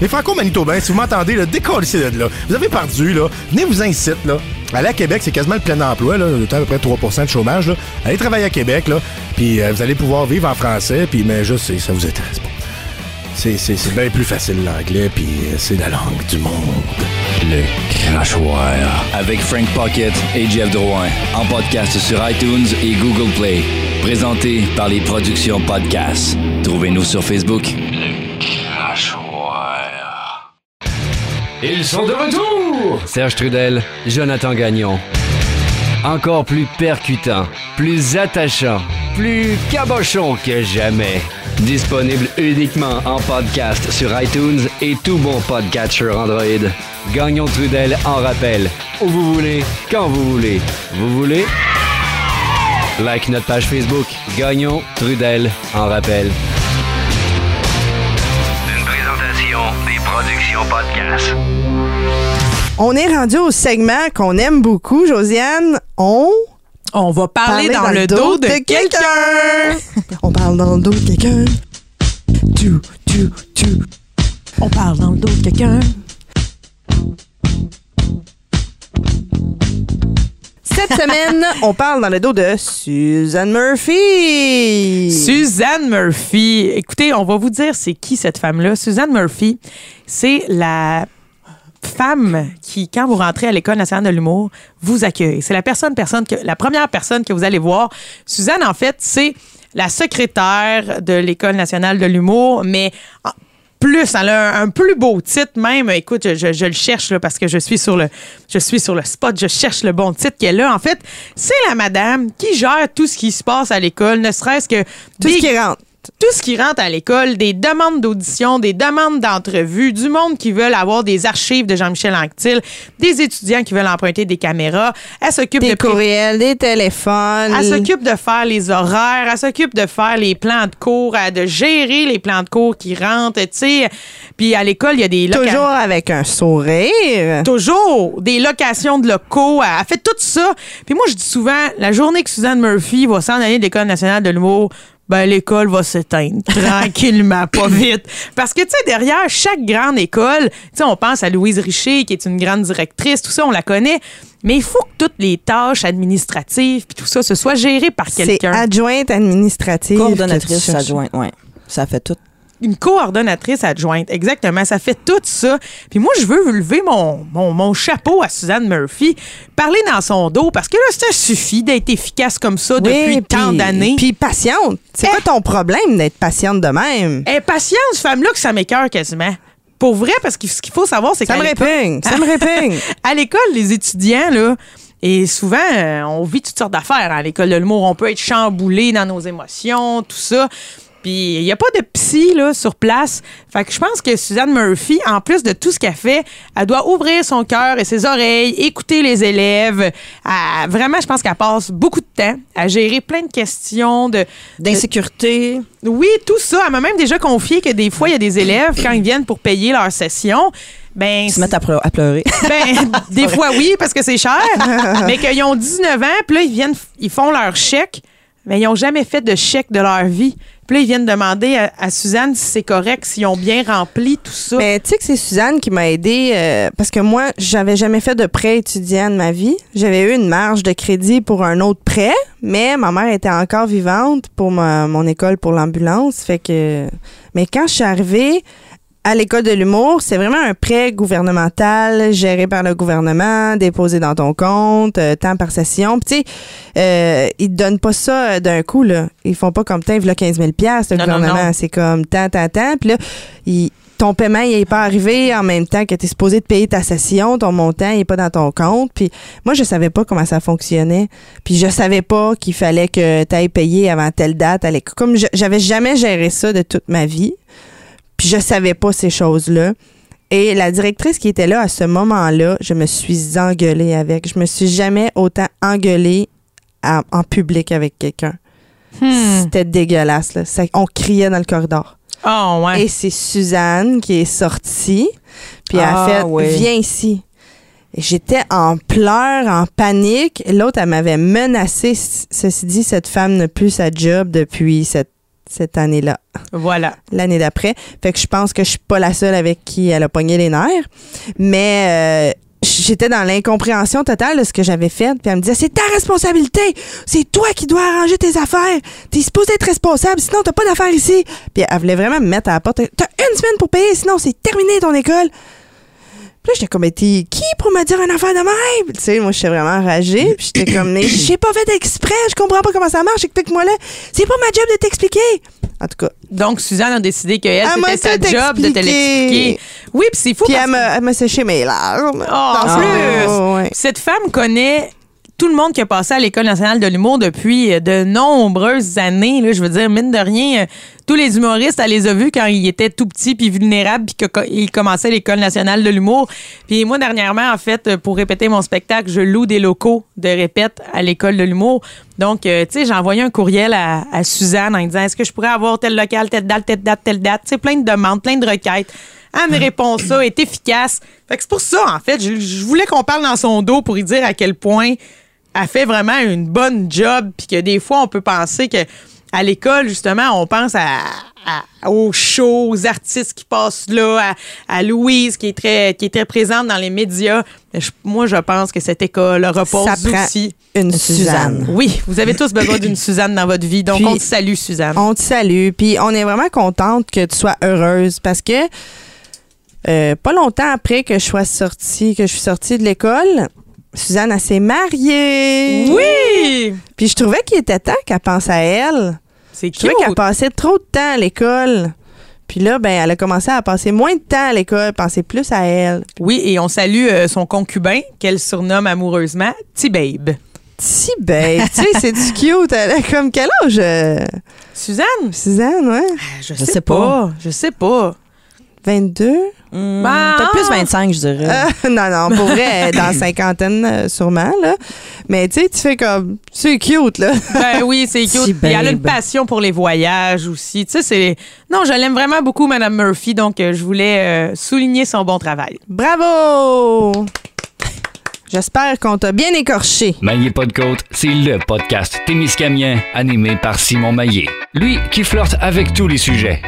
Les franco-manitobains, si vous m'entendez, décollez de là. Vous avez perdu, là. Venez-vous incite, là. Aller à Québec, c'est quasiment le plein emploi, là. à peu près 3% de chômage, là. Allez travailler à Québec, là. Puis euh, vous allez pouvoir vivre en français, puis mais juste, ça vous intéresse pas. C'est, c'est, c'est bien plus facile l'anglais, puis euh, c'est la langue du monde. Le crachoir. Avec Frank Pocket et Jeff Drouin. En podcast sur iTunes et Google Play. Présenté par les productions Podcast. Trouvez-nous sur Facebook. Le crachoir. Ils sont de retour! Serge Trudel, Jonathan Gagnon. Encore plus percutant, plus attachant, plus cabochon que jamais. Disponible uniquement en podcast sur iTunes et tout bon podcatcher Android. Gagnon Trudel en rappel. Où vous voulez, quand vous voulez. Vous voulez? Like notre page Facebook. Gagnon Trudel en rappel. Une présentation des productions Podcast. On est rendu au segment qu'on aime beaucoup, Josiane. On On va parler, dans, le dos de, quelqu'un. On parle dans le dos de quelqu'un. Tu, tu, tu. On parle dans le dos de quelqu'un. Cette semaine, on parle dans le dos de Suzanne Murphy. Suzanne Murphy. Écoutez, on va vous dire c'est qui cette femme-là. Suzanne Murphy, c'est la femme qui, quand vous rentrez à l'École nationale de l'humour, vous accueille. C'est la personne, personne que, la première personne que vous allez voir. Suzanne, en fait, c'est la secrétaire de l'École nationale de l'humour, mais en plus, elle a un, un plus beau titre même. Écoute, je, je- je le cherche là, parce que je suis sur le, je suis sur le spot. Je cherche le bon titre qu'elle a. En fait, c'est la madame qui gère tout ce qui se passe à l'école, ne serait-ce que Tout des- ce qui rentre. Tout ce qui rentre à l'école, des demandes d'audition, des demandes d'entrevue, du monde qui veulent avoir des archives de Jean-Michel Anctil, des étudiants qui veulent emprunter des caméras. Elle s'occupe de courriels, des téléphones. elle s'occupe de faire les horaires, elle s'occupe de faire les plans de cours, elle- de gérer les plans de cours qui rentrent, tu sais. Puis à l'école, il y a des loca- Toujours avec un sourire. Toujours des locations de locaux. Elle elle fait tout ça. Puis moi, je dis souvent, la journée que Suzanne Murphy va s'en aller de l'École nationale de l'humour, ben l'école va s'éteindre tranquillement, pas vite. Parce que, tu sais, derrière chaque grande école, tu sais, on pense à Louise Richer, qui est une grande directrice, tout ça, on la connaît. Mais il faut que toutes les tâches administratives, puis tout ça, ce soit géré par C'est quelqu'un. adjointe administrative. Coordonnatrice adjointe, oui. Ça fait tout. Une coordonnatrice adjointe. Exactement. Ça fait tout ça. Puis moi, je veux lever mon, mon, mon chapeau à Suzanne Murphy, parler dans son dos, parce que là, ça suffit d'être efficace comme ça depuis tant d'années. Puis patiente. C'est Eh. quoi ton problème d'être patiente de même? Elle est patiente, cette femme-là, que ça m'écœure quasiment. Pour vrai, parce que ce qu'il faut savoir, c'est Ça qu'à me répugne. Ça me répugne. à l'école, les étudiants, là, et souvent, euh, on vit toutes sortes d'affaires à l'école de l'humour. On peut être chamboulé dans nos émotions, tout ça. Puis il n'y a pas de psy là, sur place. Fait que je pense que Suzanne Murphy, en plus de tout ce qu'elle fait, elle doit ouvrir son cœur et ses oreilles, écouter les élèves. Elle- vraiment, je pense qu'elle passe beaucoup de temps à gérer plein de questions de, D'insécurité. oui, tout ça. Elle m'a même déjà confié que des fois, il y a des élèves, quand ils viennent pour payer leur session, ben, Ils se mettent à, pleu- à pleurer. ben, des fois, oui, parce que c'est cher. mais qu'ils ont 19 ans, puis là, ils viennent, ils font leur chèque, mais ils n'ont jamais fait de chèque de leur vie. Ils viennent demander à, Suzanne si c'est correct, s'ils ont bien rempli tout ça. Mais tu sais que c'est Suzanne qui m'a aidé euh, parce que moi, j'avais jamais fait de prêt étudiant de ma vie. J'avais eu une marge de crédit pour un autre prêt, mais ma mère était encore vivante pour ma- mon école pour l'ambulance. Fait que. Mais quand je suis arrivée à l'école de l'humour, c'est vraiment un prêt gouvernemental géré par le gouvernement, déposé dans ton compte, euh, temps par session. Puis tu sais, euh, ils te donnent pas ça euh, d'un coup là. Ils font pas comme t'as, il 15 000 pièces le Non, gouvernement. non. C'est comme tant, tant, tant. Puis là, ton paiement il est pas arrivé en même temps que tu es supposé de payer ta session, ton montant il est pas dans ton compte. Puis moi je savais pas comment ça fonctionnait. Puis je savais pas qu'il fallait que tu ailles payer avant telle date à l'école. Comme j'avais jamais géré ça de toute ma vie. Puis je savais pas ces choses-là. Et la directrice qui était là à ce moment-là, je me suis engueulée avec. Je me suis jamais autant engueulée à- en public avec quelqu'un. Hmm. C'était dégueulasse. Là. Ça- on criait dans le corridor. Oh, ouais. Et c'est Suzanne qui est sortie. Puis elle Ah, a fait oui. Viens ici. J'étais en pleurs, en panique. L'autre, elle m'avait menacé. Ceci dit, cette femme n'a plus sa job depuis cette, cette année-là, Voilà. l'année d'après. Fait que je pense que je suis pas la seule avec qui elle a pogné les nerfs. Mais euh, j'étais dans l'incompréhension totale de ce que j'avais fait. Puis elle me disait C'est ta responsabilité. C'est toi qui dois arranger tes affaires. T'es supposé être responsable, sinon t'as pas d'affaires ici. Puis elle voulait vraiment me mettre à la porte. T'as une semaine pour payer, sinon c'est terminé ton école. Puis là, j'étais comme, mais t'es qui pour me dire une affaire de même? Tu sais, moi, j'étais vraiment enragée. Puis j'étais comme, mais j'ai pas fait exprès, je comprends pas comment ça marche, explique-moi là. C'est pas ma job de t'expliquer. En tout cas. Donc, Suzanne a décidé m'a c'était sa job de te l'expliquer. Oui, puis c'est fou. Puis parce elle m'a, séché mes larmes. Oh, en Dans plus! ouais. Cette femme connaît tout le monde qui a passé à l'École nationale de l'humour depuis euh, de nombreuses années. Là, je veux dire, mine de rien, euh, tous les humoristes, elle les a vus quand ils étaient tout petits puis vulnérables puis qu'ils commençaient l'École nationale de l'humour. Puis moi, dernièrement, en fait, euh, pour répéter mon spectacle, je loue des locaux de répète à l'École de l'humour. Donc, tu sais, j'ai envoyé un courriel à, Suzanne en disant, est-ce que je pourrais avoir tel local, telle date, telle date, telle date? Tu sais, plein de demandes, plein de requêtes. Elle me répond ça, est efficace. Fait que c'est pour ça, en fait, je, voulais qu'on parle dans son dos pour lui dire à quel point elle fait vraiment une bonne job, puis que des fois, on peut penser que à l'école, justement, on pense à, à- aux shows, aux artistes qui passent là, à, à Louise qui est très qui est très présente dans les médias. Mais je- moi, je pense que cette école repose Ça prend aussi. Une Suzanne. Suzanne. Oui, vous avez tous besoin d'une Suzanne dans votre vie, donc Puis- on te salue, Suzanne. On te salue. Puis on est vraiment contente que tu sois heureuse parce que euh, pas longtemps après que je sois sortie, que je suis sortie de l'école, Suzanne, elle s'est mariée. Oui! Puis je trouvais qu'il était temps qu'elle pense à elle. C'est Je trouvais cute. qu'elle passait trop de temps à l'école. Puis là, ben, elle a commencé à passer moins de temps à l'école, penser plus à elle. Oui, et on salue euh, son concubin, qu'elle surnomme amoureusement T-Babe. Ben, tu sais, c'est du cute. Elle a comme quel âge? euh, Suzanne? Suzanne, ouais. Je, sais pas. Je sais pas. 22? Hmm, Ben, Peut-être plus 25, je dirais. Euh, non, non, pour vrai, dans la cinquantaine, euh, sûrement, là. Mais tu sais, tu fais comme, c'est cute, là. Ben oui, c'est cute. Puis elle a une passion pour les voyages aussi. Tu sais, c'est. Non, je l'aime vraiment beaucoup, Madame Murphy. Donc, euh, je voulais euh, souligner son bon travail. Bravo! J'espère qu'on t'a bien écorché. Maillé pas de côte, c'est le podcast Témiscamien animé par Simon Maillé. Lui qui flirte avec tous les sujets.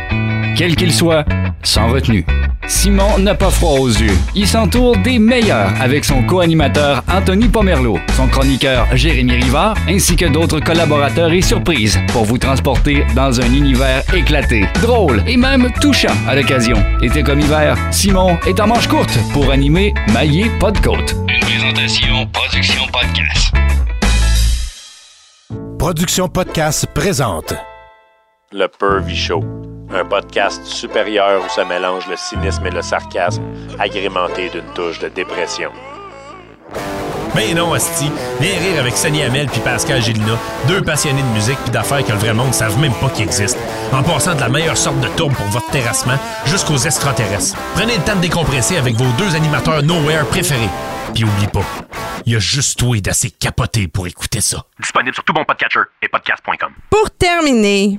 Quels qu'ils soient, sans retenue. Simon n'a pas froid aux yeux. Il s'entoure des meilleurs avec son co-animateur Anthony Pomerleau, son chroniqueur Jérémy Rivard, ainsi que d'autres collaborateurs et surprises pour vous transporter dans un univers éclaté, drôle et même touchant à l'occasion. Été comme hiver, Simon est en manche courte pour animer Maillé pas de côte. Une présentation Production Podcast. Production Podcast présente. Le Pervy Show, un podcast supérieur où se mélange le cynisme et le sarcasme, agrémenté d'une touche de dépression. Ben non, Asti. Viens rire avec Sonny Hamel puis Pascal Gélina, deux passionnés de musique puis d'affaires que le vrai monde ne savent même pas qu'ils existent. En passant de la meilleure sorte de tourbe pour votre terrassement jusqu'aux extraterrestres. Prenez le temps de décompresser avec vos deux animateurs Nowhere préférés. Puis oublie pas, il y a juste toi d'assez capoté pour écouter ça. Disponible sur tout bon podcatcher et podcast.com. Pour terminer,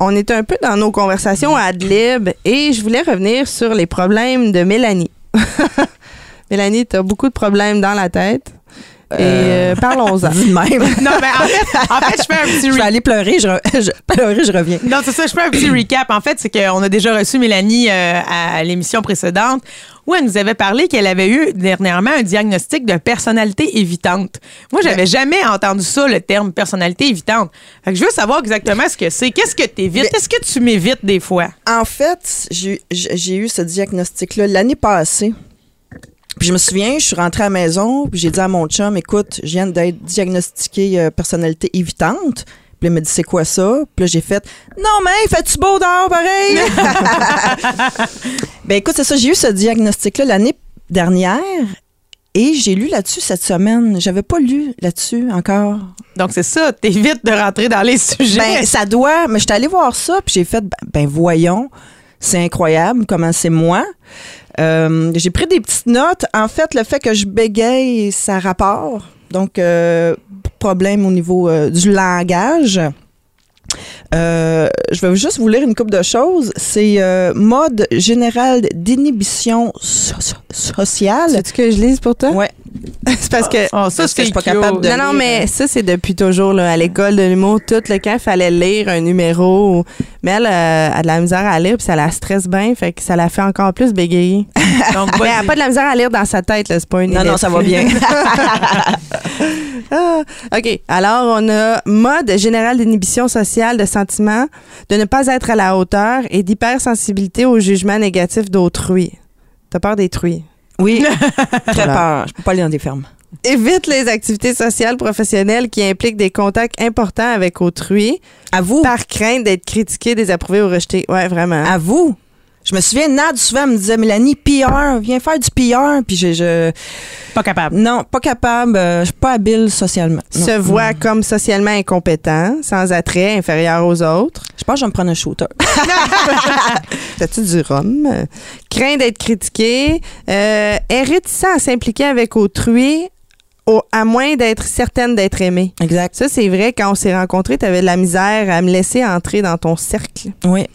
on est un peu dans nos conversations à Adlib et je voulais revenir sur les problèmes de Mélanie. Mélanie, tu as beaucoup de problèmes dans la tête. Et euh, parlons-en. Dis de même. Non, mais en fait, en fait, je fais un petit Je vais recap. aller pleurer, je, re- je- pleurer, je reviens. Non, c'est ça, je fais un petit recap. En fait, c'est qu'on a déjà reçu Mélanie euh, à l'émission précédente où elle nous avait parlé qu'elle avait eu dernièrement un diagnostic de personnalité évitante. Moi, j'avais jamais entendu ça, le terme personnalité évitante. Fait que je veux savoir exactement ce que c'est. Qu'est-ce que tu évites? Mais- Est-ce que tu m'évites des fois? En fait, j'ai eu ce diagnostic-là l'année passée. Puis je me souviens, je suis rentrée à la maison, puis j'ai dit à mon chum, écoute, je viens d'être diagnostiquée euh, personnalité évitante. Puis il m'a dit, c'est quoi ça? Puis là, j'ai fait, non, mais fais-tu beau dehors, pareil? ben écoute, c'est ça, j'ai eu ce diagnostic-là l'année dernière et j'ai lu là-dessus cette semaine. J'avais pas lu là-dessus encore. Donc, c'est ça, t'évites de rentrer dans les sujets. Ben, ça doit. Mais je suis allée voir ça, puis j'ai fait, ben, ben, voyons, c'est incroyable comment c'est moi. Euh, j'ai pris des petites notes. En fait, le fait que je bégaye, ça rapport. Donc, euh, problème au niveau euh, du langage. Euh, je vais juste vous lire une couple de choses. C'est euh, mode général d'inhibition so- so- sociale. C'est-tu que je lise pour toi? Ouais. c'est parce que. Oh, ça, Parce que je c'est suis pas cute. capable de- Non, non, lire, mais euh. ça, c'est depuis toujours, là, à l'école de l'humour, tout le temps, il fallait lire un numéro. Mais elle euh, a de la misère à lire, puis ça la stresse bien, fait que ça la fait encore plus bégayer. Donc, mais elle vas-y. a pas de la misère à lire dans sa tête, là, c'est pas une Non, non, ça va bien. Ah, OK. Alors, on a mode général d'inhibition sociale de sentiment, de ne pas être à la hauteur et d'hypersensibilité au jugement négatif d'autrui. T'as peur des truies. Oui, très Voilà. peur. Je peux pas aller dans des fermes. Évite les activités sociales professionnelles qui impliquent des contacts importants avec autrui À vous. par crainte d'être critiqué, désapprouvé ou rejeté. Ouais, vraiment. À vous. Je me souviens, Nad, souvent, me disait, Mélanie, PR, viens faire du PR. Puis je, je- Pas capable. Non, pas capable. euh, je suis pas habile socialement. Non. Se voit comme socialement incompétent, sans attrait, inférieur aux autres. Je pense que je vais me prendre un shooter. T'as-tu du rhum? Craint d'être critiqué. Euh, est réticent à s'impliquer avec autrui, au- à moins d'être certaine d'être aimée. Exact. Ça, c'est vrai, quand on s'est rencontrés, t'avais de la misère à me laisser entrer dans ton cercle. Oui.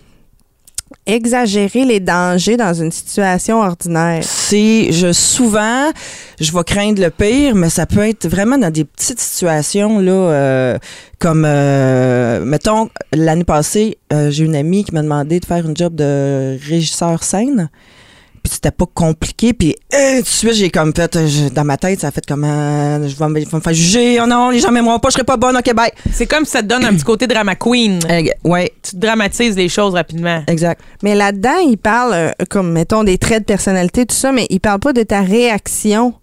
Exagérer les dangers dans une situation ordinaire. C'est, je, souvent, je vais craindre le pire, mais ça peut être vraiment dans des petites situations, là, euh, comme, euh, mettons, l'année passée, euh, j'ai une amie qui m'a demandé de faire une job de régisseur scène. Puis c'était pas compliqué. Puis euh, tout de suite, j'ai comme fait, euh, je- dans ma tête, ça a fait comme, euh, je vais me, faire juger. Oh non, les gens m'aimeront pas, je serai pas bonne, ok, bye. C'est comme si ça te donne un petit côté drama queen. Euh, ouais, Tu te dramatises les choses rapidement. exact. Mais là-dedans, il parle, euh, comme, mettons, des traits de personnalité, tout ça, mais il parle pas de ta réaction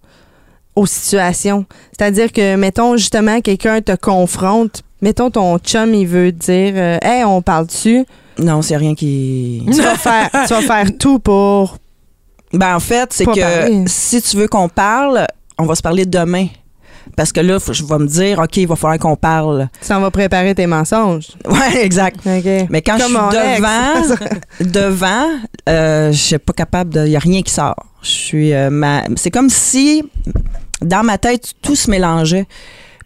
aux situations. C'est-à-dire que, mettons, justement, quelqu'un te confronte. Mettons, ton chum, il veut te dire, euh, hey, on parle-tu? Non, c'est rien qui. Tu vas faire, tu vas faire tout pour. Ben, en fait, c'est que parler. si tu veux qu'on parle, on va se parler demain. Parce que là, faut- je vais me dire, OK, il va falloir qu'on parle. S'en vas préparer tes mensonges. Ouais, exact. Mais quand Comme je suis devant, devant, euh, je suis pas capable de. Il n'y a rien qui sort. Je suis. euh, ma- c'est comme si, dans ma tête, tout se mélangeait.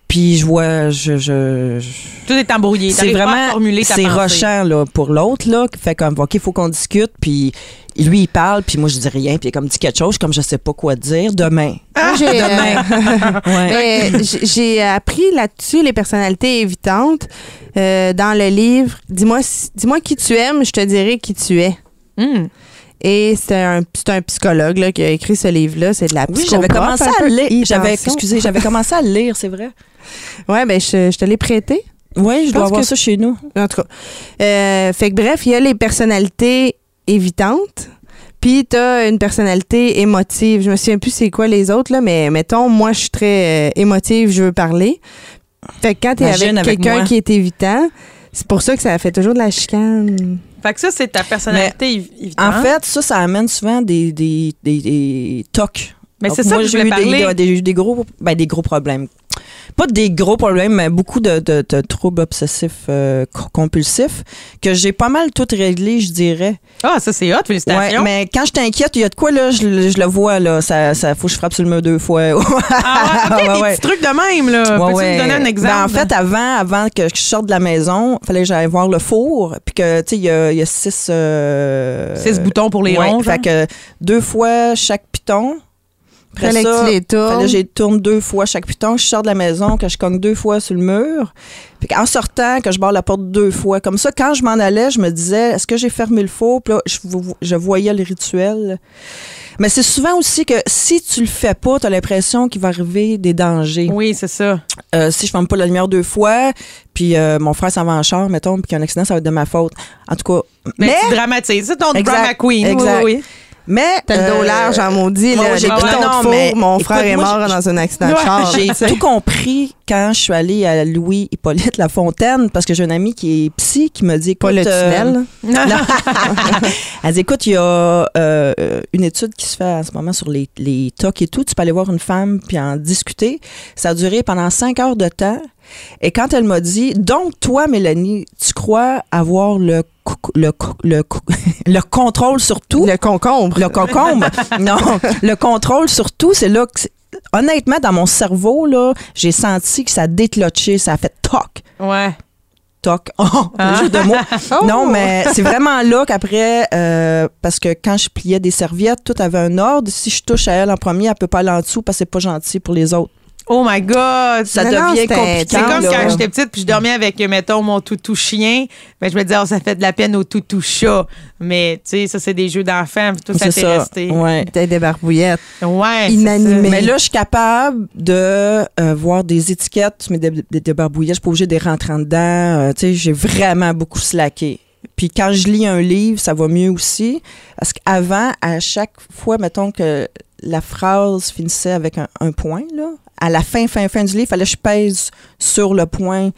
Puis je vois. Je, je, je- Tout est embrouillé. c'est vraiment. C'est rochant, là, pour l'autre, là, qui fait comme, OK, il faut qu'on discute. Puis lui, il parle, puis moi, je dis rien. Puis il est comme dit quelque chose, comme je sais pas quoi dire. Demain. Moi, j'ai, euh, Demain. Ouais. J'ai appris là-dessus les personnalités évitantes euh, dans le livre. Dis-moi, si- dis-moi qui tu aimes, je te dirai qui tu es. Hum. Et c'est un, psychologue là, qui a écrit ce livre-là. C'est de la Oui, j'avais commencé un à lire. J'avais, Attention. excusez, j'avais commencé à le lire, c'est vrai. Ouais, ben je, je te l'ai prêté. Oui, je dois avoir que- ça chez nous. En tout cas. Euh, fait que bref, il y a les personnalités évitantes. Puis t'as une personnalité émotive. Je me souviens plus c'est quoi les autres, là, mais mettons, moi, je suis très euh, émotive, je veux parler. Fait que quand t'es avec, quelqu'un qui est évitant, c'est pour ça que ça fait toujours de la chicane. Fait que ça, c'est ta personnalité évidente. En fait, ça, ça amène souvent des, des, des, des tocs. Mais c'est ça moi, que je j'ai voulais eu parler. Des, des- des gros, ben, des gros problèmes. Pas des gros problèmes, mais beaucoup de, de, de troubles obsessifs euh, co- compulsifs que j'ai pas mal tout réglé, je dirais. Ah, ça, c'est hot. Ouais, Félicitations. mais quand je t'inquiète, il y a de quoi, là, je, le- je le vois, là. Ça, ça faut que je frappe sur le mur deux fois. Ah, ouais, ok, Ouais, des ouais. petits trucs de même, là. Peux-tu me donner un exemple? Ben, en fait, avant, avant que je sorte de la maison, il fallait que j'aille voir le four. Puis que, tu sais, il y y a six... euh, Six boutons pour les ronds? Fait que deux fois chaque piton. Après Fallait que ça, tu les tournes. fallait que je les tourne deux fois chaque piton. Je sors de la maison, que je cogne deux fois sur le mur. Puis en sortant, que je barre la porte deux fois. Comme ça, quand je m'en allais, je me disais, est-ce que j'ai fermé le four? Puis là, je, vo- je voyais le rituel. Mais c'est souvent aussi que si tu le fais pas, tu as l'impression qu'il va arriver des dangers. Oui, c'est ça. Euh, si je ferme pas la lumière deux fois, puis euh, mon frère s'en va en char, mettons, puis qu'il y a un accident, ça va être de ma faute. En tout cas, Mais, mais, tu dramatises. C'est ton Exact, drama queen. exact. Oui, oui. Mais T'as le dos euh, large en maudit, là. J'ai mais mon écoute, frère est mort dans un accident de char. J'ai tout compris quand je suis allée à Louis Hippolyte Lafontaine parce que j'ai un ami qui est psy qui m'a dit Pas le écoute, euh, tunnel. non. Elle dit écoute, il y a euh, une étude qui se fait en ce moment sur les, les TOC et tout. Tu peux aller voir une femme puis en discuter. Ça a duré pendant cinq heures de temps. Et quand elle m'a dit donc toi, Mélanie, tu crois avoir le le le, le contrôle sur tout? Le concombre. le concombre. non, le contrôle surtout, c'est là que honnêtement dans mon cerveau là, j'ai senti que ça a décloché, ça a fait toc Ouais. toc. Oh, le jeu de mots. Non, mais c'est vraiment là qu'après, euh, parce que quand je pliais des serviettes, tout avait un ordre. Si je touche à elle en premier, elle peut pas aller en dessous parce que c'est pas gentil pour les autres. Oh my God! Ça devient compliqué. C'est comme là. quand j'étais petite puis je dormais avec, mettons, mon toutou chien. Ben, je me disais, oh, ça fait de la peine au toutou chat. Mais, tu sais, ça, c'est des jeux d'enfants. Tout ça C'est t'est resté. Ouais. Des barbouillettes. Ouais. c'est Inanimé. ça. Mais là, je suis capable de euh, voir des étiquettes, mais des, des, des barbouillettes, je suis pas obligée de les rentrer en dedans. Euh, tu sais, j'ai vraiment beaucoup slacké. Puis quand je lis un livre, ça va mieux aussi. Parce qu'avant, à chaque fois, mettons que la phrase finissait avec un, un point, là, à la fin, fin, fin du livre, il fallait que je pèse sur le point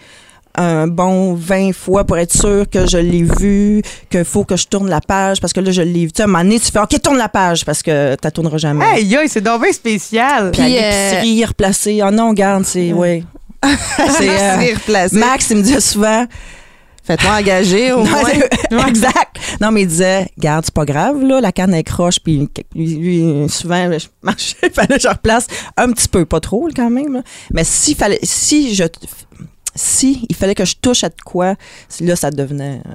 un bon 20 fois pour être sûr que je l'ai vu, qu'il faut que je tourne la page parce que là, je l'ai vu. Tu sais, à un moment donné, tu fais OK, tourne la page parce que tu tourneras jamais. Hey, yo, c'est donc bien spécial. Puis à Puis, l'épicerie, replacer. Oh non, garde, c'est. Oui. c'est. euh. Max, il me disait souvent. Faites-moi engager au Non, moins. c'est- exact. Non, mais il disait, garde, c'est pas grave, là, la canne est croche, puis lui, lui, souvent, je marchais, il fallait que je replace un petit peu, pas trop, quand même. là. Mais s'il fallait, si je, si il fallait que je touche à de quoi, là, ça devenait. euh,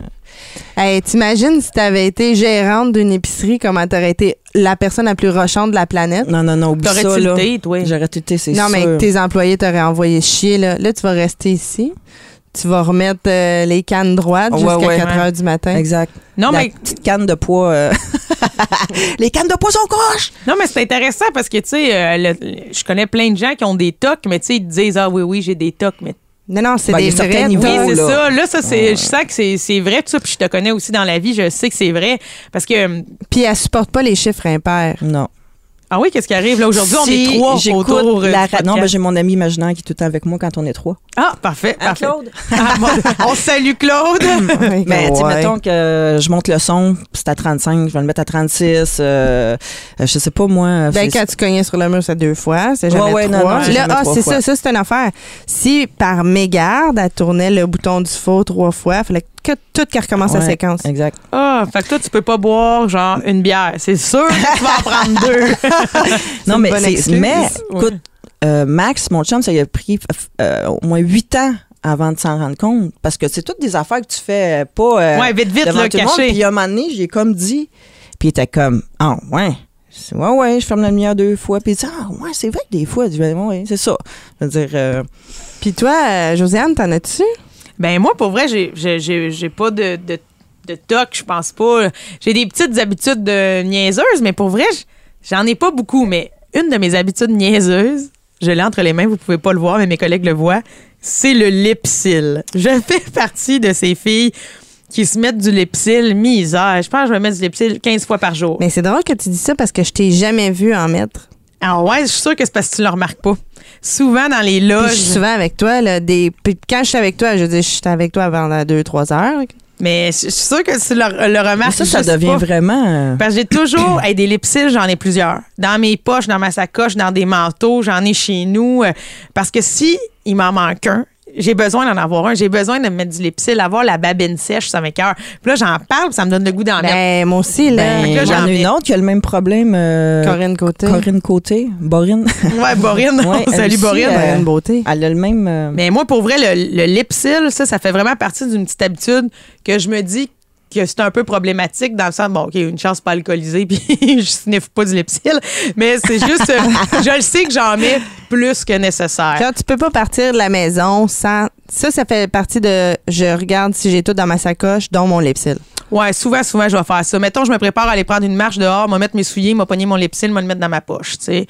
Hey, T'imagines si t'avais été gérante d'une épicerie, comment t'aurais été la personne la plus rochante de la planète? non, non, non, oublie ça, T'aurais-tu là. le date, oui? J'aurais tilté, c'est Non, sûr. mais tes employés t'auraient envoyé chier. Là. là, tu vas rester ici. Tu vas remettre euh, les cannes droites Ouais, jusqu'à ouais. 4 heures du matin. Exact. Non, La mais, petite canne de poids. euh, Les cannes de poids sont croches! non, mais c'est intéressant parce que, tu sais, euh, le- je connais plein de gens qui ont des tocs, mais tu sais, ils te disent, ah oui, oui, j'ai des tocs, mais Non, non, c'est Ben, des vrais niveaux, Oui, c'est ça. Là, ça, c'est, je sens que c'est, c'est vrai, tout ça. Puis je te connais aussi dans la vie, je sais que c'est vrai. Parce que, Puis elle supporte pas les chiffres impairs. Non. Ah oui, qu'est-ce qui arrive? Là aujourd'hui? on est trois autour. euh, la ra- Non, ben, j'ai mon ami imaginaire qui est tout le temps avec moi quand on est trois. Ah, parfait. Parfait. Claude? Ah, bon, on salue Claude. Mais tu sais, Ouais. mettons que je monte le son, puis c'est à 35, je vais le mettre à 36. euh, euh, je sais pas, moi. Ben, c'est- quand tu cognais sur le mur, c'est deux fois. C'est jamais Ouais, ouais, non, trois. non, Là, ah, trois c'est fois. ça. Ça, c'est une affaire. Si par mégarde, elle tournait le bouton du faux trois fois, il fallait que tout qu'elle recommence la Ouais, séquence. Exact. Ah, fait que toi, tu peux pas boire, genre, une bière. C'est sûr que tu vas en prendre deux. Non, mais, mais écoute, euh, Max, mon chum, ça lui a pris euh, au moins huit ans avant de s'en rendre compte. Parce que c'est toutes des affaires que tu fais pas. euh, Ouais, vite, vite, là, caché. Puis un moment donné, j'ai comme dit. Puis il était comme, ah, ouais. Je dis, Ouais, ouais, je ferme la lumière deux fois. Puis il dit, ah, ouais, c'est vrai que des fois, je dis, ouais, c'est ça. Je veux dire, euh, Puis toi, Josiane, t'en as-tu? Ben moi, pour vrai, j'ai, pas de, de, de toc, je pense pas. J'ai des petites habitudes de niaiseuse, mais pour vrai, j'en ai pas beaucoup. Mais une de mes habitudes niaiseuses, je l'ai entre les mains, vous pouvez pas le voir, mais mes collègues le voient, c'est le lipsil. Je fais partie de ces filles qui se mettent du lipsil misère. Je pense que je vais mettre du lipsil 15 fois par jour. Mais c'est drôle que tu dis ça parce que je t'ai jamais vu en mettre. Ah ouais, je suis sûre que c'est parce que tu le remarques pas. Souvent dans les Puis loges. je suis souvent avec toi. Là, des... Puis quand je suis avec toi, je dis, je suis avec toi pendant deux, trois heures. Mais je suis sûre que tu le, le mais remarques. ça, ça devient pas. vraiment. euh, Parce que j'ai toujours hey, des lipsils, j'en ai plusieurs. Dans mes poches, dans ma sacoche, dans des manteaux, j'en ai chez nous. euh, parce que si il m'en manque un, j'ai besoin d'en avoir un. J'ai besoin de me mettre du lipsil, avoir la babine sèche, ça m'écoeure. Puis là, j'en parle, puis ça me donne le goût d'en mettre. Ben, moi aussi, là. Ben, là, j'en en a mets. une autre qui a le même problème. euh, Corinne Côté. Corinne Côté. Borine. Ouais, Borine. Ouais, Salut aussi, Borine. euh, Corinne Beauté. Elle a le même. euh, Mais moi, pour vrai, le, le lipsil, ça, ça fait vraiment partie d'une petite habitude que je me dis que c'est un peu problématique dans le sens, bon, OK, une chance pas alcoolisée, puis je sniffe pas du Lepsil, mais c'est juste, euh, je le sais que j'en mets plus que nécessaire. Genre, tu peux pas partir de la maison sans. Ça, ça fait partie de. Je regarde si j'ai tout dans ma sacoche, dont mon Lipsil. Ouais, souvent, souvent, je vais faire ça. Mettons, je me prépare à aller prendre une marche dehors, me mettre mes souliers, me pogner mon Lepsil, me le mettre dans ma poche, tu sais.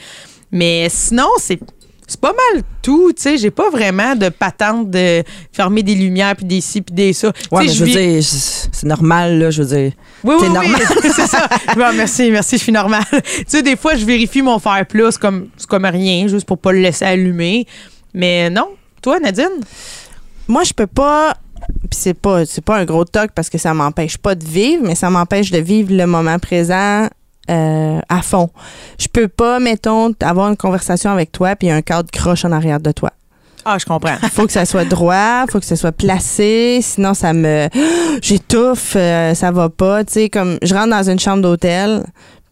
Mais sinon, c'est. C'est pas mal tout, tu sais. J'ai pas vraiment de patente de fermer des lumières, puis des ci, puis des ça. Tu Ouais, sais, mais je veux vis- dire, c'est normal, là, je veux dire. Oui, oui, normal. oui, c'est ça. Bon, merci, merci, je suis normale. tu sais, des fois, je vérifie mon fer plus comme, c'est comme rien, juste pour pas le laisser allumer. Mais non. Toi, Nadine? Moi, je peux pas. Puis c'est pas, c'est pas un gros toc parce que ça m'empêche pas de vivre, mais ça m'empêche de vivre le moment présent euh, à fond. Je peux pas, mettons, avoir une conversation avec toi puis un cadre croche en arrière de toi. Ah, je comprends. faut que ça soit droit, faut que ça soit placé, sinon ça me j'étouffe, euh, ça va pas, tu sais comme je rentre dans une chambre d'hôtel,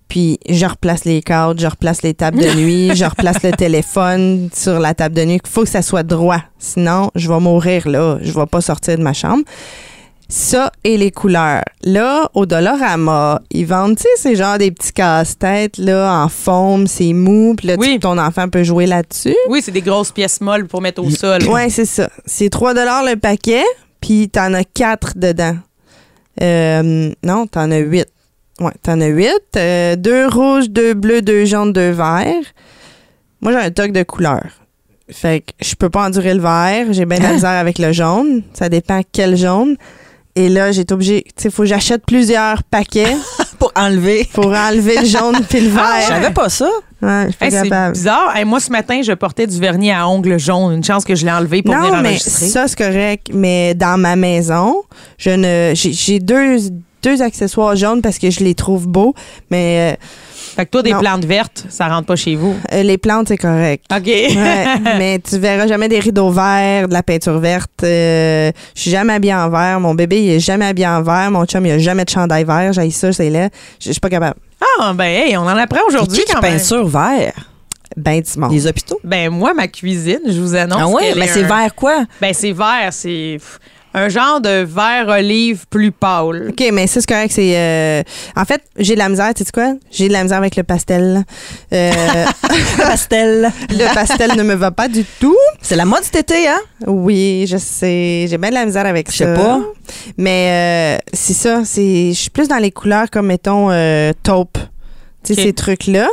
puis je replace les cadres, je replace les tables de nuit, je replace le téléphone sur la table de nuit, faut que ça soit droit, sinon je vais mourir là, je vais pas sortir de ma chambre. Ça et les couleurs. Là, au Dollarama, ils vendent, tu sais, c'est genre des petits casse-têtes, là, en forme, c'est mou, puis là, tu- ton enfant peut jouer là-dessus. Oui, c'est des grosses pièces molles pour mettre au sol. Ouais, c'est ça. C'est 3 le paquet, puis t'en as 4 dedans. Euh, non, t'en as 8. Ouais, t'en as 8. Euh, deux rouges, deux bleus, deux jaunes, deux verts. Moi, j'ai un toc de couleur. Fait que je peux pas endurer le vert. J'ai bien de la misère avec le jaune. Ça dépend quel jaune. Et là, j'ai été obligée. Tu sais, faut que j'achète plusieurs paquets. pour enlever. Pour enlever le jaune puis le vert. Ah, je savais pas ça. Ouais, je suis pas Hey, c'est bizarre. Hey, moi, ce matin, je portais du vernis à ongles jaune. Une chance que je l'ai enlevé pour venir non, mais enregistrer. ça, c'est correct. Mais dans ma maison, je ne, j'ai, j'ai deux, deux accessoires jaunes parce que je les trouve beaux. Mais. euh, fait que toi, des non. plantes vertes, ça rentre pas chez vous. Euh, les plantes, c'est correct. OK. Ouais, mais tu verras jamais des rideaux verts, de la peinture verte. Euh, je suis jamais habillée en vert. Mon bébé, il est jamais habillé en vert. Mon chum, il a jamais de chandail vert. J'ai ça, c'est là. Je suis pas capable. Ah, ben, hey, on en apprend aujourd'hui quand même. peinture vert? Ben, dis Les hôpitaux? Ben, moi, ma cuisine, je vous annonce. Ah Mais est c'est vert quoi? Ben, c'est vert. C'est un genre de vert olive plus pâle. OK, mais ça, c'est correct. C'est, euh, en fait, j'ai de la misère. Tu sais quoi? J'ai de la misère avec le pastel. Euh, pastel. Le pastel ne me va pas du tout. C'est la mode cet été, hein? Oui, je sais. J'ai bien de la misère avec Je ça. sais pas. Mais euh, c'est ça. C'est, je suis plus dans les couleurs comme, mettons, taupe. Tu sais, ces trucs-là.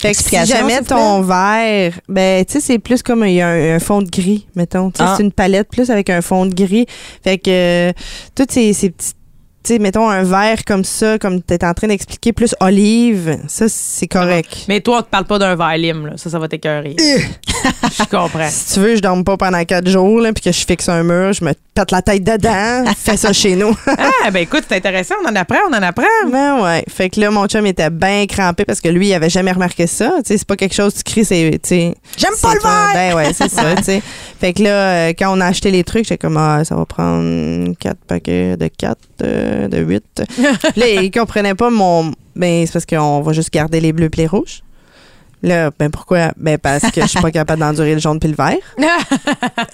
Fait que si jamais ton vert, ben, tu sais, c'est plus comme il y a un, un fond de gris, mettons. Ah. c'est une palette plus avec un fond de gris. Fait que euh, toutes ces, ces petits, tu sais, mettons un vert comme ça, comme tu es en train d'expliquer, plus olive, ça, c'est correct. Mais toi, on te parle pas d'un vert lime, là. Ça, ça va t'écœurer. je comprends. Si tu veux, je dorme pas pendant quatre jours, là, puis que je fixe un mur, je me pète la tête dedans. Fais ça chez nous. Ah, ben écoute, c'est intéressant. On en apprend, on en apprend. Ben ouais. Fait que là, mon chum était bien crampé parce que lui, il avait jamais remarqué ça. Tu sais, c'est pas quelque chose, tu cries, c'est. J'aime pas le vert! Ben ouais, c'est ça, tu sais. Fait que là, euh, quand on a acheté les trucs, j'étais comme, ah, ça va prendre quatre paquets de quatre, euh, de huit. là, il comprenait pas mon. Ben, c'est parce qu'on va juste garder les bleus pis les rouges. Là, ben pourquoi? Ben parce que je suis pas capable d'endurer le jaune puis le vert.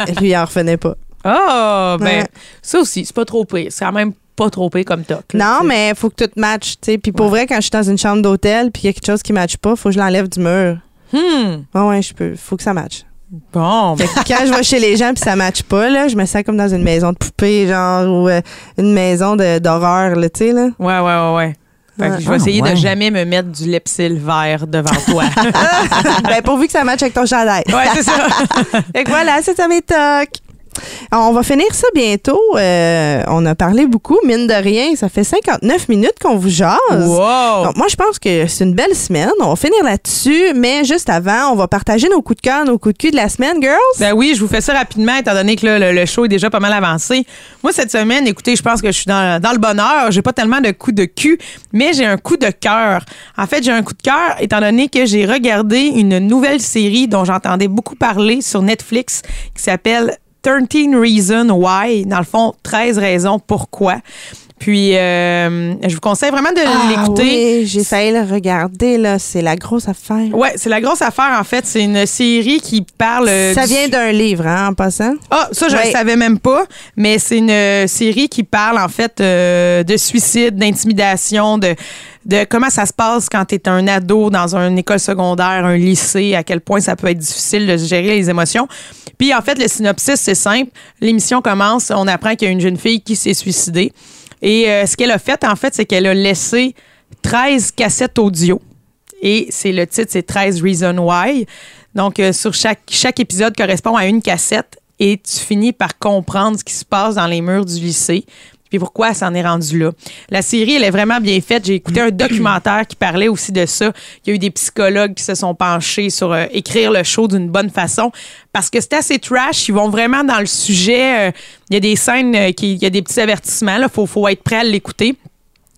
Et lui, il en revenait pas. Ah, ben, Ouais. ça aussi, c'est pas trop pire. C'est quand même pas trop pire comme toc. là, Non, mais il faut que tout matche, tu sais. Puis pour vrai, quand je suis dans une chambre d'hôtel puis il y a quelque chose qui matche pas, faut que je l'enlève du mur. Hmm. Ouais, ouais, je peux. Faut que ça matche. Bon, ben, Fait que quand je vais chez les gens puis ça matche pas, là, je me sens comme dans une maison de poupée, genre, ou euh, une maison de- d'horreur, là, tu sais, là. ouais, ouais, ouais, ouais. Fait que je vais Ah, essayer ouais. de jamais me mettre du lepsil vert devant toi. ben, pourvu que ça matche avec ton chandail. ouais, c'est ça. Fait que voilà, c'est ça mes tocs. Alors, On va finir ça bientôt. Euh, on a parlé beaucoup, mine de rien. Ça fait 59 minutes qu'on vous jase. Wow! Donc, moi, je pense que c'est une belle semaine. On va finir là-dessus, mais juste avant, on va partager nos coups de cœur, nos coups de cul de la semaine, girls. Ben oui, je vous fais ça rapidement, étant donné que là, le, le show est déjà pas mal avancé. Moi, cette semaine, écoutez, je pense que je suis dans, dans le bonheur. J'ai pas tellement de coups de cul, mais j'ai un coup de cœur. En fait, j'ai un coup de cœur, étant donné que j'ai regardé une nouvelle série dont j'entendais beaucoup parler sur Netflix, qui s'appelle 13 Reasons Why. Dans le fond, 13 raisons pourquoi. Puis, euh, je vous conseille vraiment de Ah l'écouter. oui, j'ai failli le regarder, là. C'est la grosse affaire. Ouais, c'est la grosse affaire, en fait. C'est une série qui parle. euh, Ça du- vient d'un livre, hein, en passant. Ah, ça, je ne Ouais. savais même pas, mais c'est une euh, série qui parle, en fait, euh, de suicide, d'intimidation, de, de comment ça se passe quand tu es un ado dans une école secondaire, un lycée, à quel point ça peut être difficile de gérer les émotions. Puis, en fait, le synopsis, c'est simple. L'émission commence, on apprend qu'il y a une jeune fille qui s'est suicidée. Et euh, ce qu'elle a fait, en fait, c'est qu'elle a laissé 13 cassettes audio. Et c'est le titre, c'est 13 Reasons Why. Donc, euh, sur chaque, chaque épisode correspond à une cassette et tu finis par comprendre ce qui se passe dans les murs du lycée. Puis pourquoi ça en est rendu là? La série, elle est vraiment bien faite. J'ai écouté un documentaire qui parlait aussi de ça. Il y a eu des psychologues qui se sont penchés sur euh, écrire le show d'une bonne façon parce que c'est assez trash. Ils vont vraiment dans le sujet. euh, il y a des scènes, euh, qui, il y a des petits avertissements. Il faut, faut être prêt à l'écouter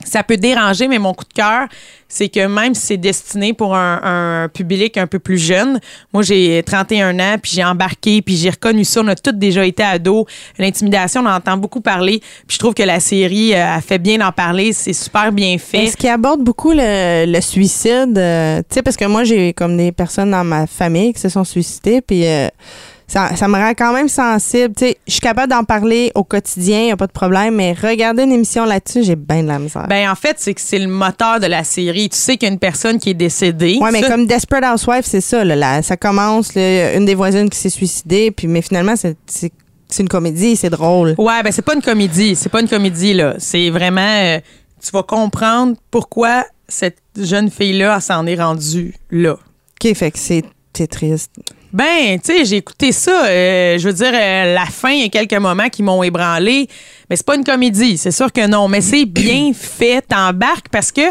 ça peut déranger, mais mon coup de cœur, c'est que même si c'est destiné pour un, un public un peu plus jeune, moi j'ai 31 ans, puis j'ai embarqué, puis j'ai reconnu ça, on a tous déjà été ados. L'intimidation, on en entend beaucoup parler, puis je trouve que la série euh, a fait bien d'en parler, c'est super bien fait. Est-ce qui aborde beaucoup le, le suicide? euh, tu sais, parce que moi, j'ai comme des personnes dans ma famille qui se sont suicidées, puis euh, ça, ça me rend quand même sensible. Tu sais, je suis capable d'en parler au quotidien, il a pas de problème, mais regarder une émission là-dessus, j'ai bien de la misère. Ben en fait, c'est que c'est le moteur de la série. Tu sais qu'il y a une personne qui est décédée. Ouais, mais Ça- comme Desperate Housewives, c'est ça. Là, là, ça commence, là, une des voisines qui s'est suicidée, puis mais finalement, c'est c'est- une comédie, c'est drôle. Ouais, ben c'est pas une comédie, c'est pas une comédie là, c'est vraiment euh, tu vas comprendre pourquoi cette jeune fille là s'en est rendue là. OK, fait que c'est triste. Ben, tu sais, j'ai écouté ça. euh, je veux dire, euh, la fin, il y a quelques moments qui m'ont ébranlé. Mais c'est pas une comédie, c'est sûr que non. Mais c'est bien fait. T'embarques parce que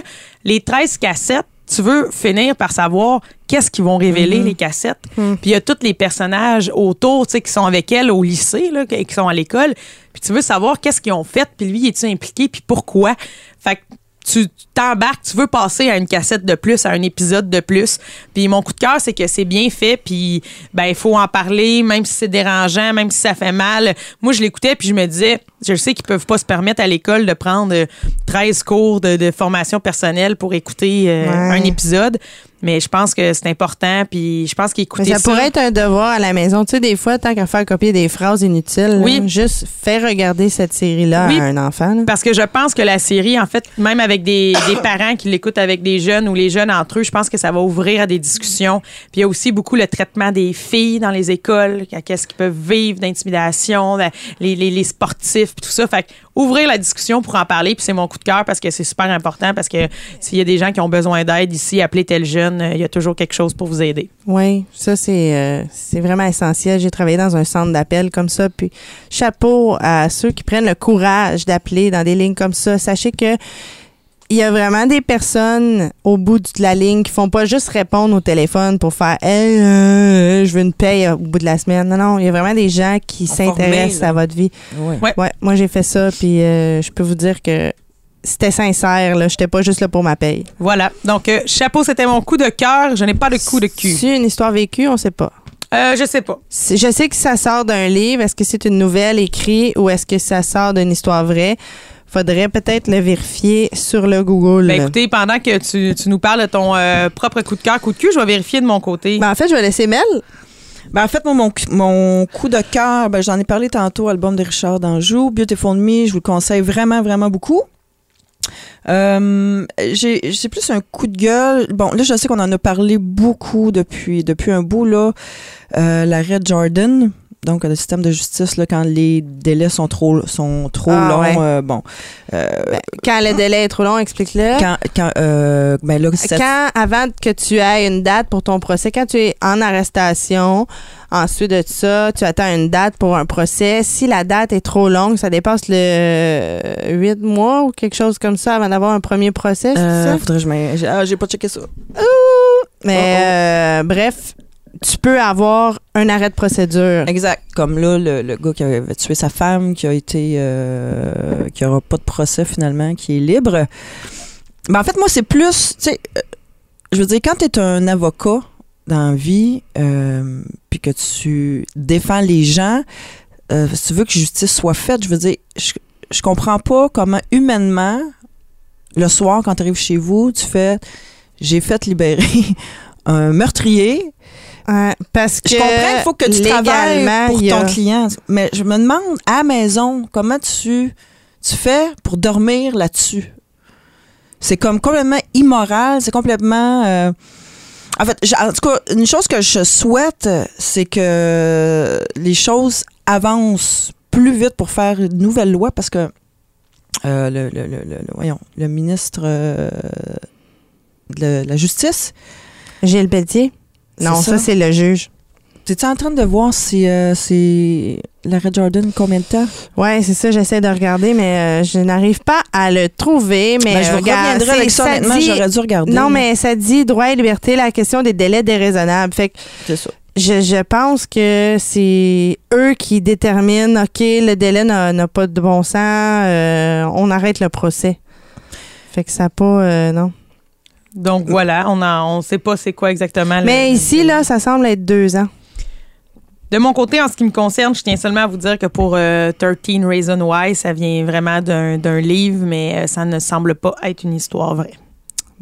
les 13 cassettes, tu veux finir par savoir qu'est-ce qu'ils vont révéler, les cassettes. Puis il y a tous les personnages autour, tu sais, qui sont avec elle au lycée, là, qui qui sont à l'école. Puis tu veux savoir qu'est-ce qu'ils ont fait, puis lui, est-tu impliqué, puis pourquoi? Fait que tu t'embarques, tu veux passer à une cassette de plus, à un épisode de plus. Puis mon coup de cœur, c'est que c'est bien fait, puis ben il faut en parler, même si c'est dérangeant, même si ça fait mal. Moi, je l'écoutais, puis je me disais, je sais qu'ils peuvent pas se permettre à l'école de prendre euh, 13 cours de, de formation personnelle pour écouter euh, Ouais. un épisode, mais je pense que c'est important, puis je pense qu'écouter ça, ça... pourrait être un devoir à la maison. Tu sais, des fois, tant qu'à faire copier des phrases inutiles, Oui. là, juste faire regarder cette série-là Oui. à un enfant. là. Parce que je pense que la série, en fait, même avec des, des parents qui l'écoutent avec des jeunes ou les jeunes entre eux, je pense que ça va ouvrir à des discussions. Puis il y a aussi beaucoup le traitement des filles dans les écoles, à qu'est-ce qu'ils peuvent vivre d'intimidation, les, les, les sportifs, puis tout ça. Fait que ouvrir la discussion pour en parler, puis c'est mon coup de cœur parce que c'est super important parce que s'il y a des gens qui ont besoin d'aide ici, appelez tel jeune, euh, il y a toujours quelque chose pour vous aider. Oui, ça, c'est euh, c'est vraiment essentiel. J'ai travaillé dans un centre d'appel comme ça. Puis chapeau à ceux qui prennent le courage d'appeler dans des lignes comme ça. Sachez que il y a vraiment des personnes au bout de la ligne qui font pas juste répondre au téléphone pour faire Hey, euh, je veux une paye au bout de la semaine. Non, non, il y a vraiment des gens qui s'intéressent à votre vie. Ouais. Ouais. Ouais, moi j'ai fait ça, puis euh, je peux vous dire que c'était sincère. Là, j'étais pas juste là pour ma paye. Voilà. Donc, euh, chapeau, c'était mon coup de cœur. Je n'ai pas de coup de cul. C'est une histoire vécue, on sait pas. Euh, je sais pas. Je sais que ça sort d'un livre. Est-ce que c'est une nouvelle écrite ou est-ce que ça sort d'une histoire vraie? Faudrait peut-être le vérifier sur le Google. Ben écoutez, pendant que tu, tu nous parles de ton euh, propre coup de cœur, coup de cul, je vais vérifier de mon côté. Ben, en fait, je vais laisser Mel. Ben, en fait, moi, mon, mon coup de cœur, ben, j'en ai parlé tantôt, album de Richard Danjou, Beautiful Me, je vous le conseille vraiment, vraiment beaucoup. Euh, j'ai j'ai plus un coup de gueule. Bon, là, je sais qu'on en a parlé beaucoup depuis, depuis un bout, là. Euh, L'arrêt de Jordan. Donc, le système de justice, là, quand les délais sont trop, sont trop Ah, longs. ouais. euh, bon. Euh, Quand le délai est trop long, explique-le. quand, quand, euh, ben là, Quand, avant que tu aies une date pour ton procès, quand tu es en arrestation, ensuite de ça, tu attends une date pour un procès. Si la date est trop longue, ça dépasse le 8 mois ou quelque chose comme ça avant d'avoir un premier procès, c'est euh, ça? faudrait que je Ah, j'ai pas checké ça. Mais euh, bref, tu peux avoir un arrêt de procédure. Exact. Comme là, le, le gars qui avait tué sa femme, qui a été. euh, qui aura pas de procès finalement, qui est libre. Ben, en fait, moi, c'est plus. Tu sais, euh, je veux dire, quand tu es un avocat dans la vie, euh, puis que tu défends les gens, si tu veux que justice soit faite, je veux dire, je, je comprends pas comment humainement, le soir, quand tu arrives chez vous, tu fais j'ai fait libérer un meurtrier. Ouais, parce que Je comprends qu'il faut que tu travailles pour a- ton client, mais je me demande à la maison comment tu, tu fais pour dormir là-dessus? C'est comme complètement immoral, c'est complètement. euh, en fait, j'- en tout cas, une chose que je souhaite, c'est que les choses avancent plus vite pour faire une nouvelle loi parce que euh, le, le- le- le- le- voyons, le ministre euh, de la Justice, Gilles Pelletier? Non, ça, ça? c'est le juge. tu en train de voir si euh, c'est l'arrêt Jordan combien de temps? Ouais, c'est ça, j'essaie de regarder, mais euh, je n'arrive pas à le trouver. Mais Ben, je vous regarde, reviendrai avec ça, honnêtement, j'aurais dû regarder. Non, mais ça dit droit et liberté, la question des délais déraisonnables. Fait que C'est ça. je, je pense que c'est eux qui déterminent, OK, le délai n'a n'a pas de bon sens, euh, on arrête le procès. Fait que ça n'a pas, euh, non. Donc voilà, on ne on sait pas c'est quoi exactement. le- Mais ici, là, ça semble être deux ans. De mon côté, en ce qui me concerne, je tiens seulement à vous dire que pour euh, 13 Reasons Why, ça vient vraiment d'un livre, mais euh, ça ne semble pas être une histoire vraie.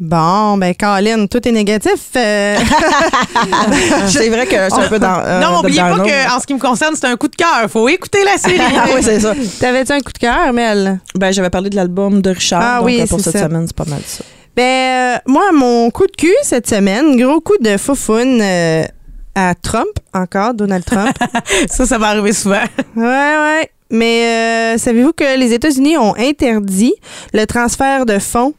Bon, ben, Colin, tout est négatif. euh. c'est vrai que c'est un peu dans. euh, non, de- oubliez dans pas l'autre. que en ce qui me concerne, c'est un coup de cœur. Faut écouter la série. Ah oui, c'est ça. T'avais-tu un coup de cœur, Mel? Ben, j'avais parlé de l'album de Richard. Ah donc, oui, euh, pour cette ça. semaine, c'est pas mal ça. Ben, euh, moi, mon coup de cul cette semaine, gros coup de foufoune euh, à Trump, encore, Donald Trump. ça, ça va arriver souvent. ouais, ouais. Mais euh, savez-vous que les États-Unis ont interdit le transfert de fonds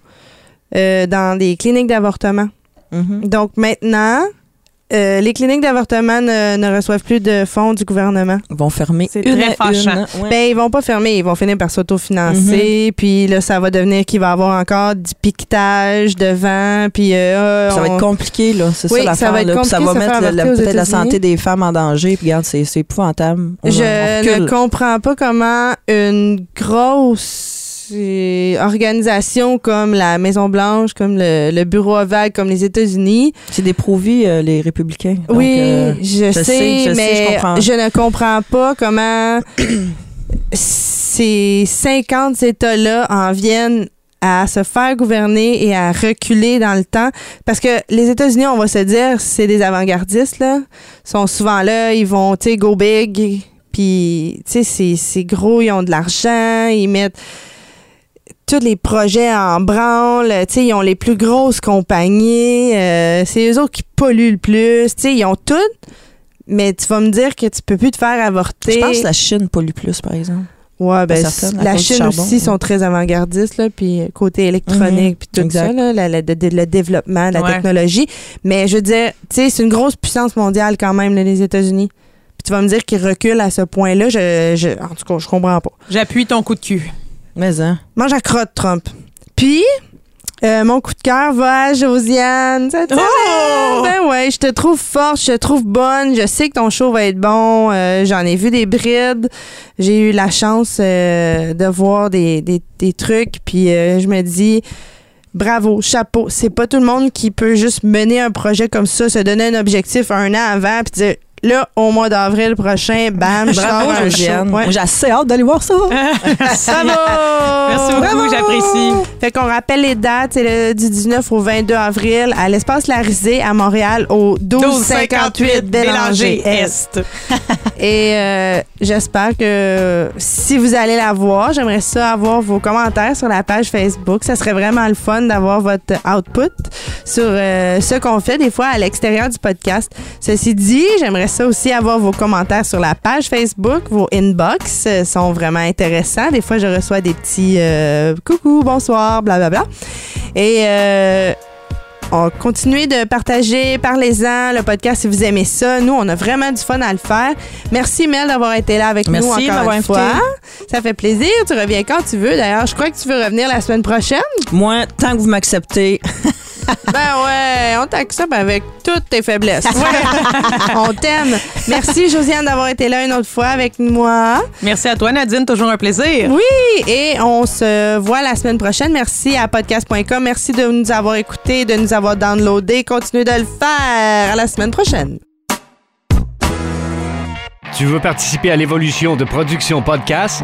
euh, dans des cliniques d'avortement? Mhm. Donc maintenant, euh, les cliniques d'avortement ne, ne reçoivent plus de fonds du gouvernement. Ils vont fermer C'est très fâchant. une. Ouais. Ben, ils vont pas fermer, ils vont finir par s'autofinancer, puis là, ça va devenir qu'il va y avoir encore du piquetage devant, puis euh, ça va être compliqué, là. C'est Oui, ça ça l'affaire. va être. Puis Ça compliqué va mettre peut-être la santé des femmes en danger. Puis regarde, c'est c'est épouvantable. On- Je ne comprends pas comment une grosse euh, organisation comme la Maison Blanche, comme le, le Bureau ovale, comme les États-Unis. C'est pro-vie, euh, les républicains. Donc, oui, euh, je, sais, je sais, je sais, mais je comprends. ne comprends pas comment ces 50 États-là en viennent à se faire gouverner et à reculer dans le temps. Parce que les États-Unis, on va se dire, c'est des avant-gardistes, là. Ils sont souvent là, ils vont, tu sais, go big. Puis, tu sais, c'est gros, ils ont de l'argent, ils mettent tous les projets en branle. Tu sais, ils ont les plus grosses compagnies. euh, c'est eux autres qui polluent le plus. Tu sais, ils ont tout. Mais tu vas me dire que tu peux plus te faire avorter. Je pense que la Chine pollue plus, par exemple. Ouais, ben, certaine, la Chine charbon, aussi ouais. sont très avant-gardistes, là, puis euh, côté électronique, Mhm, puis tout exact. ça, là, la- la- de- de- le développement, la Ouais. technologie. Mais je veux dire, tu sais, c'est une grosse puissance mondiale quand même, là, les États-Unis. Puis tu vas me dire qu'ils reculent à ce point-là, je, je- en tout cas, je comprends pas. J'appuie ton coup de cul. Mais, hein. Mange à crotte, Trump. Puis, euh, mon coup de cœur va à Josiane. cette Oh! Ben ouais, je te trouve forte, je te trouve bonne. Je sais que ton show va être bon. Euh, J'en ai vu des brides. J'ai eu la chance euh, de voir des, des, des trucs. Puis je me dis, bravo, chapeau. C'est pas tout le monde qui peut juste mener un projet comme ça, se donner un objectif un an avant, puis dire, là, au mois d'avril prochain, bam, je Bravo, sors un show. Moi, J'ai assez hâte d'aller voir ça. Ça va! Merci beaucoup, j'apprécie. Fait qu'on rappelle les dates, c'est le- du 19 au 22 avril à l'espace Larisée à Montréal au 1258 Bélanger Est. Et euh, j'espère que si vous allez la voir, j'aimerais ça avoir vos commentaires sur la page Facebook. Ça serait vraiment le fun d'avoir votre output sur euh, ce qu'on fait des fois à l'extérieur du podcast. Ceci dit, j'aimerais ça aussi avoir vos commentaires sur la page Facebook. Vos inbox euh, sont vraiment intéressants. Des fois, je reçois des petits euh, coucou, bonsoir, blablabla. Et euh, on continue de partager, parlez-en le podcast si vous aimez ça. Nous, on a vraiment du fun à le faire. Merci Mel d'avoir été là avec Merci nous encore une invité. fois. Ça fait plaisir. Tu reviens quand tu veux. D'ailleurs, je crois que tu veux revenir la semaine prochaine. Moi, tant que vous m'acceptez, Ben ouais, on t'accepte avec toutes tes faiblesses. on t'aime. Merci Josiane d'avoir été là une autre fois avec moi. Merci à toi, Nadine. Toujours un plaisir. Oui, et on se voit la semaine prochaine. Merci à podcast.com. Merci de nous avoir écoutés, de nous avoir downloadés. Continuez de le faire. À la semaine prochaine. Tu veux participer à l'évolution de Production Podcast?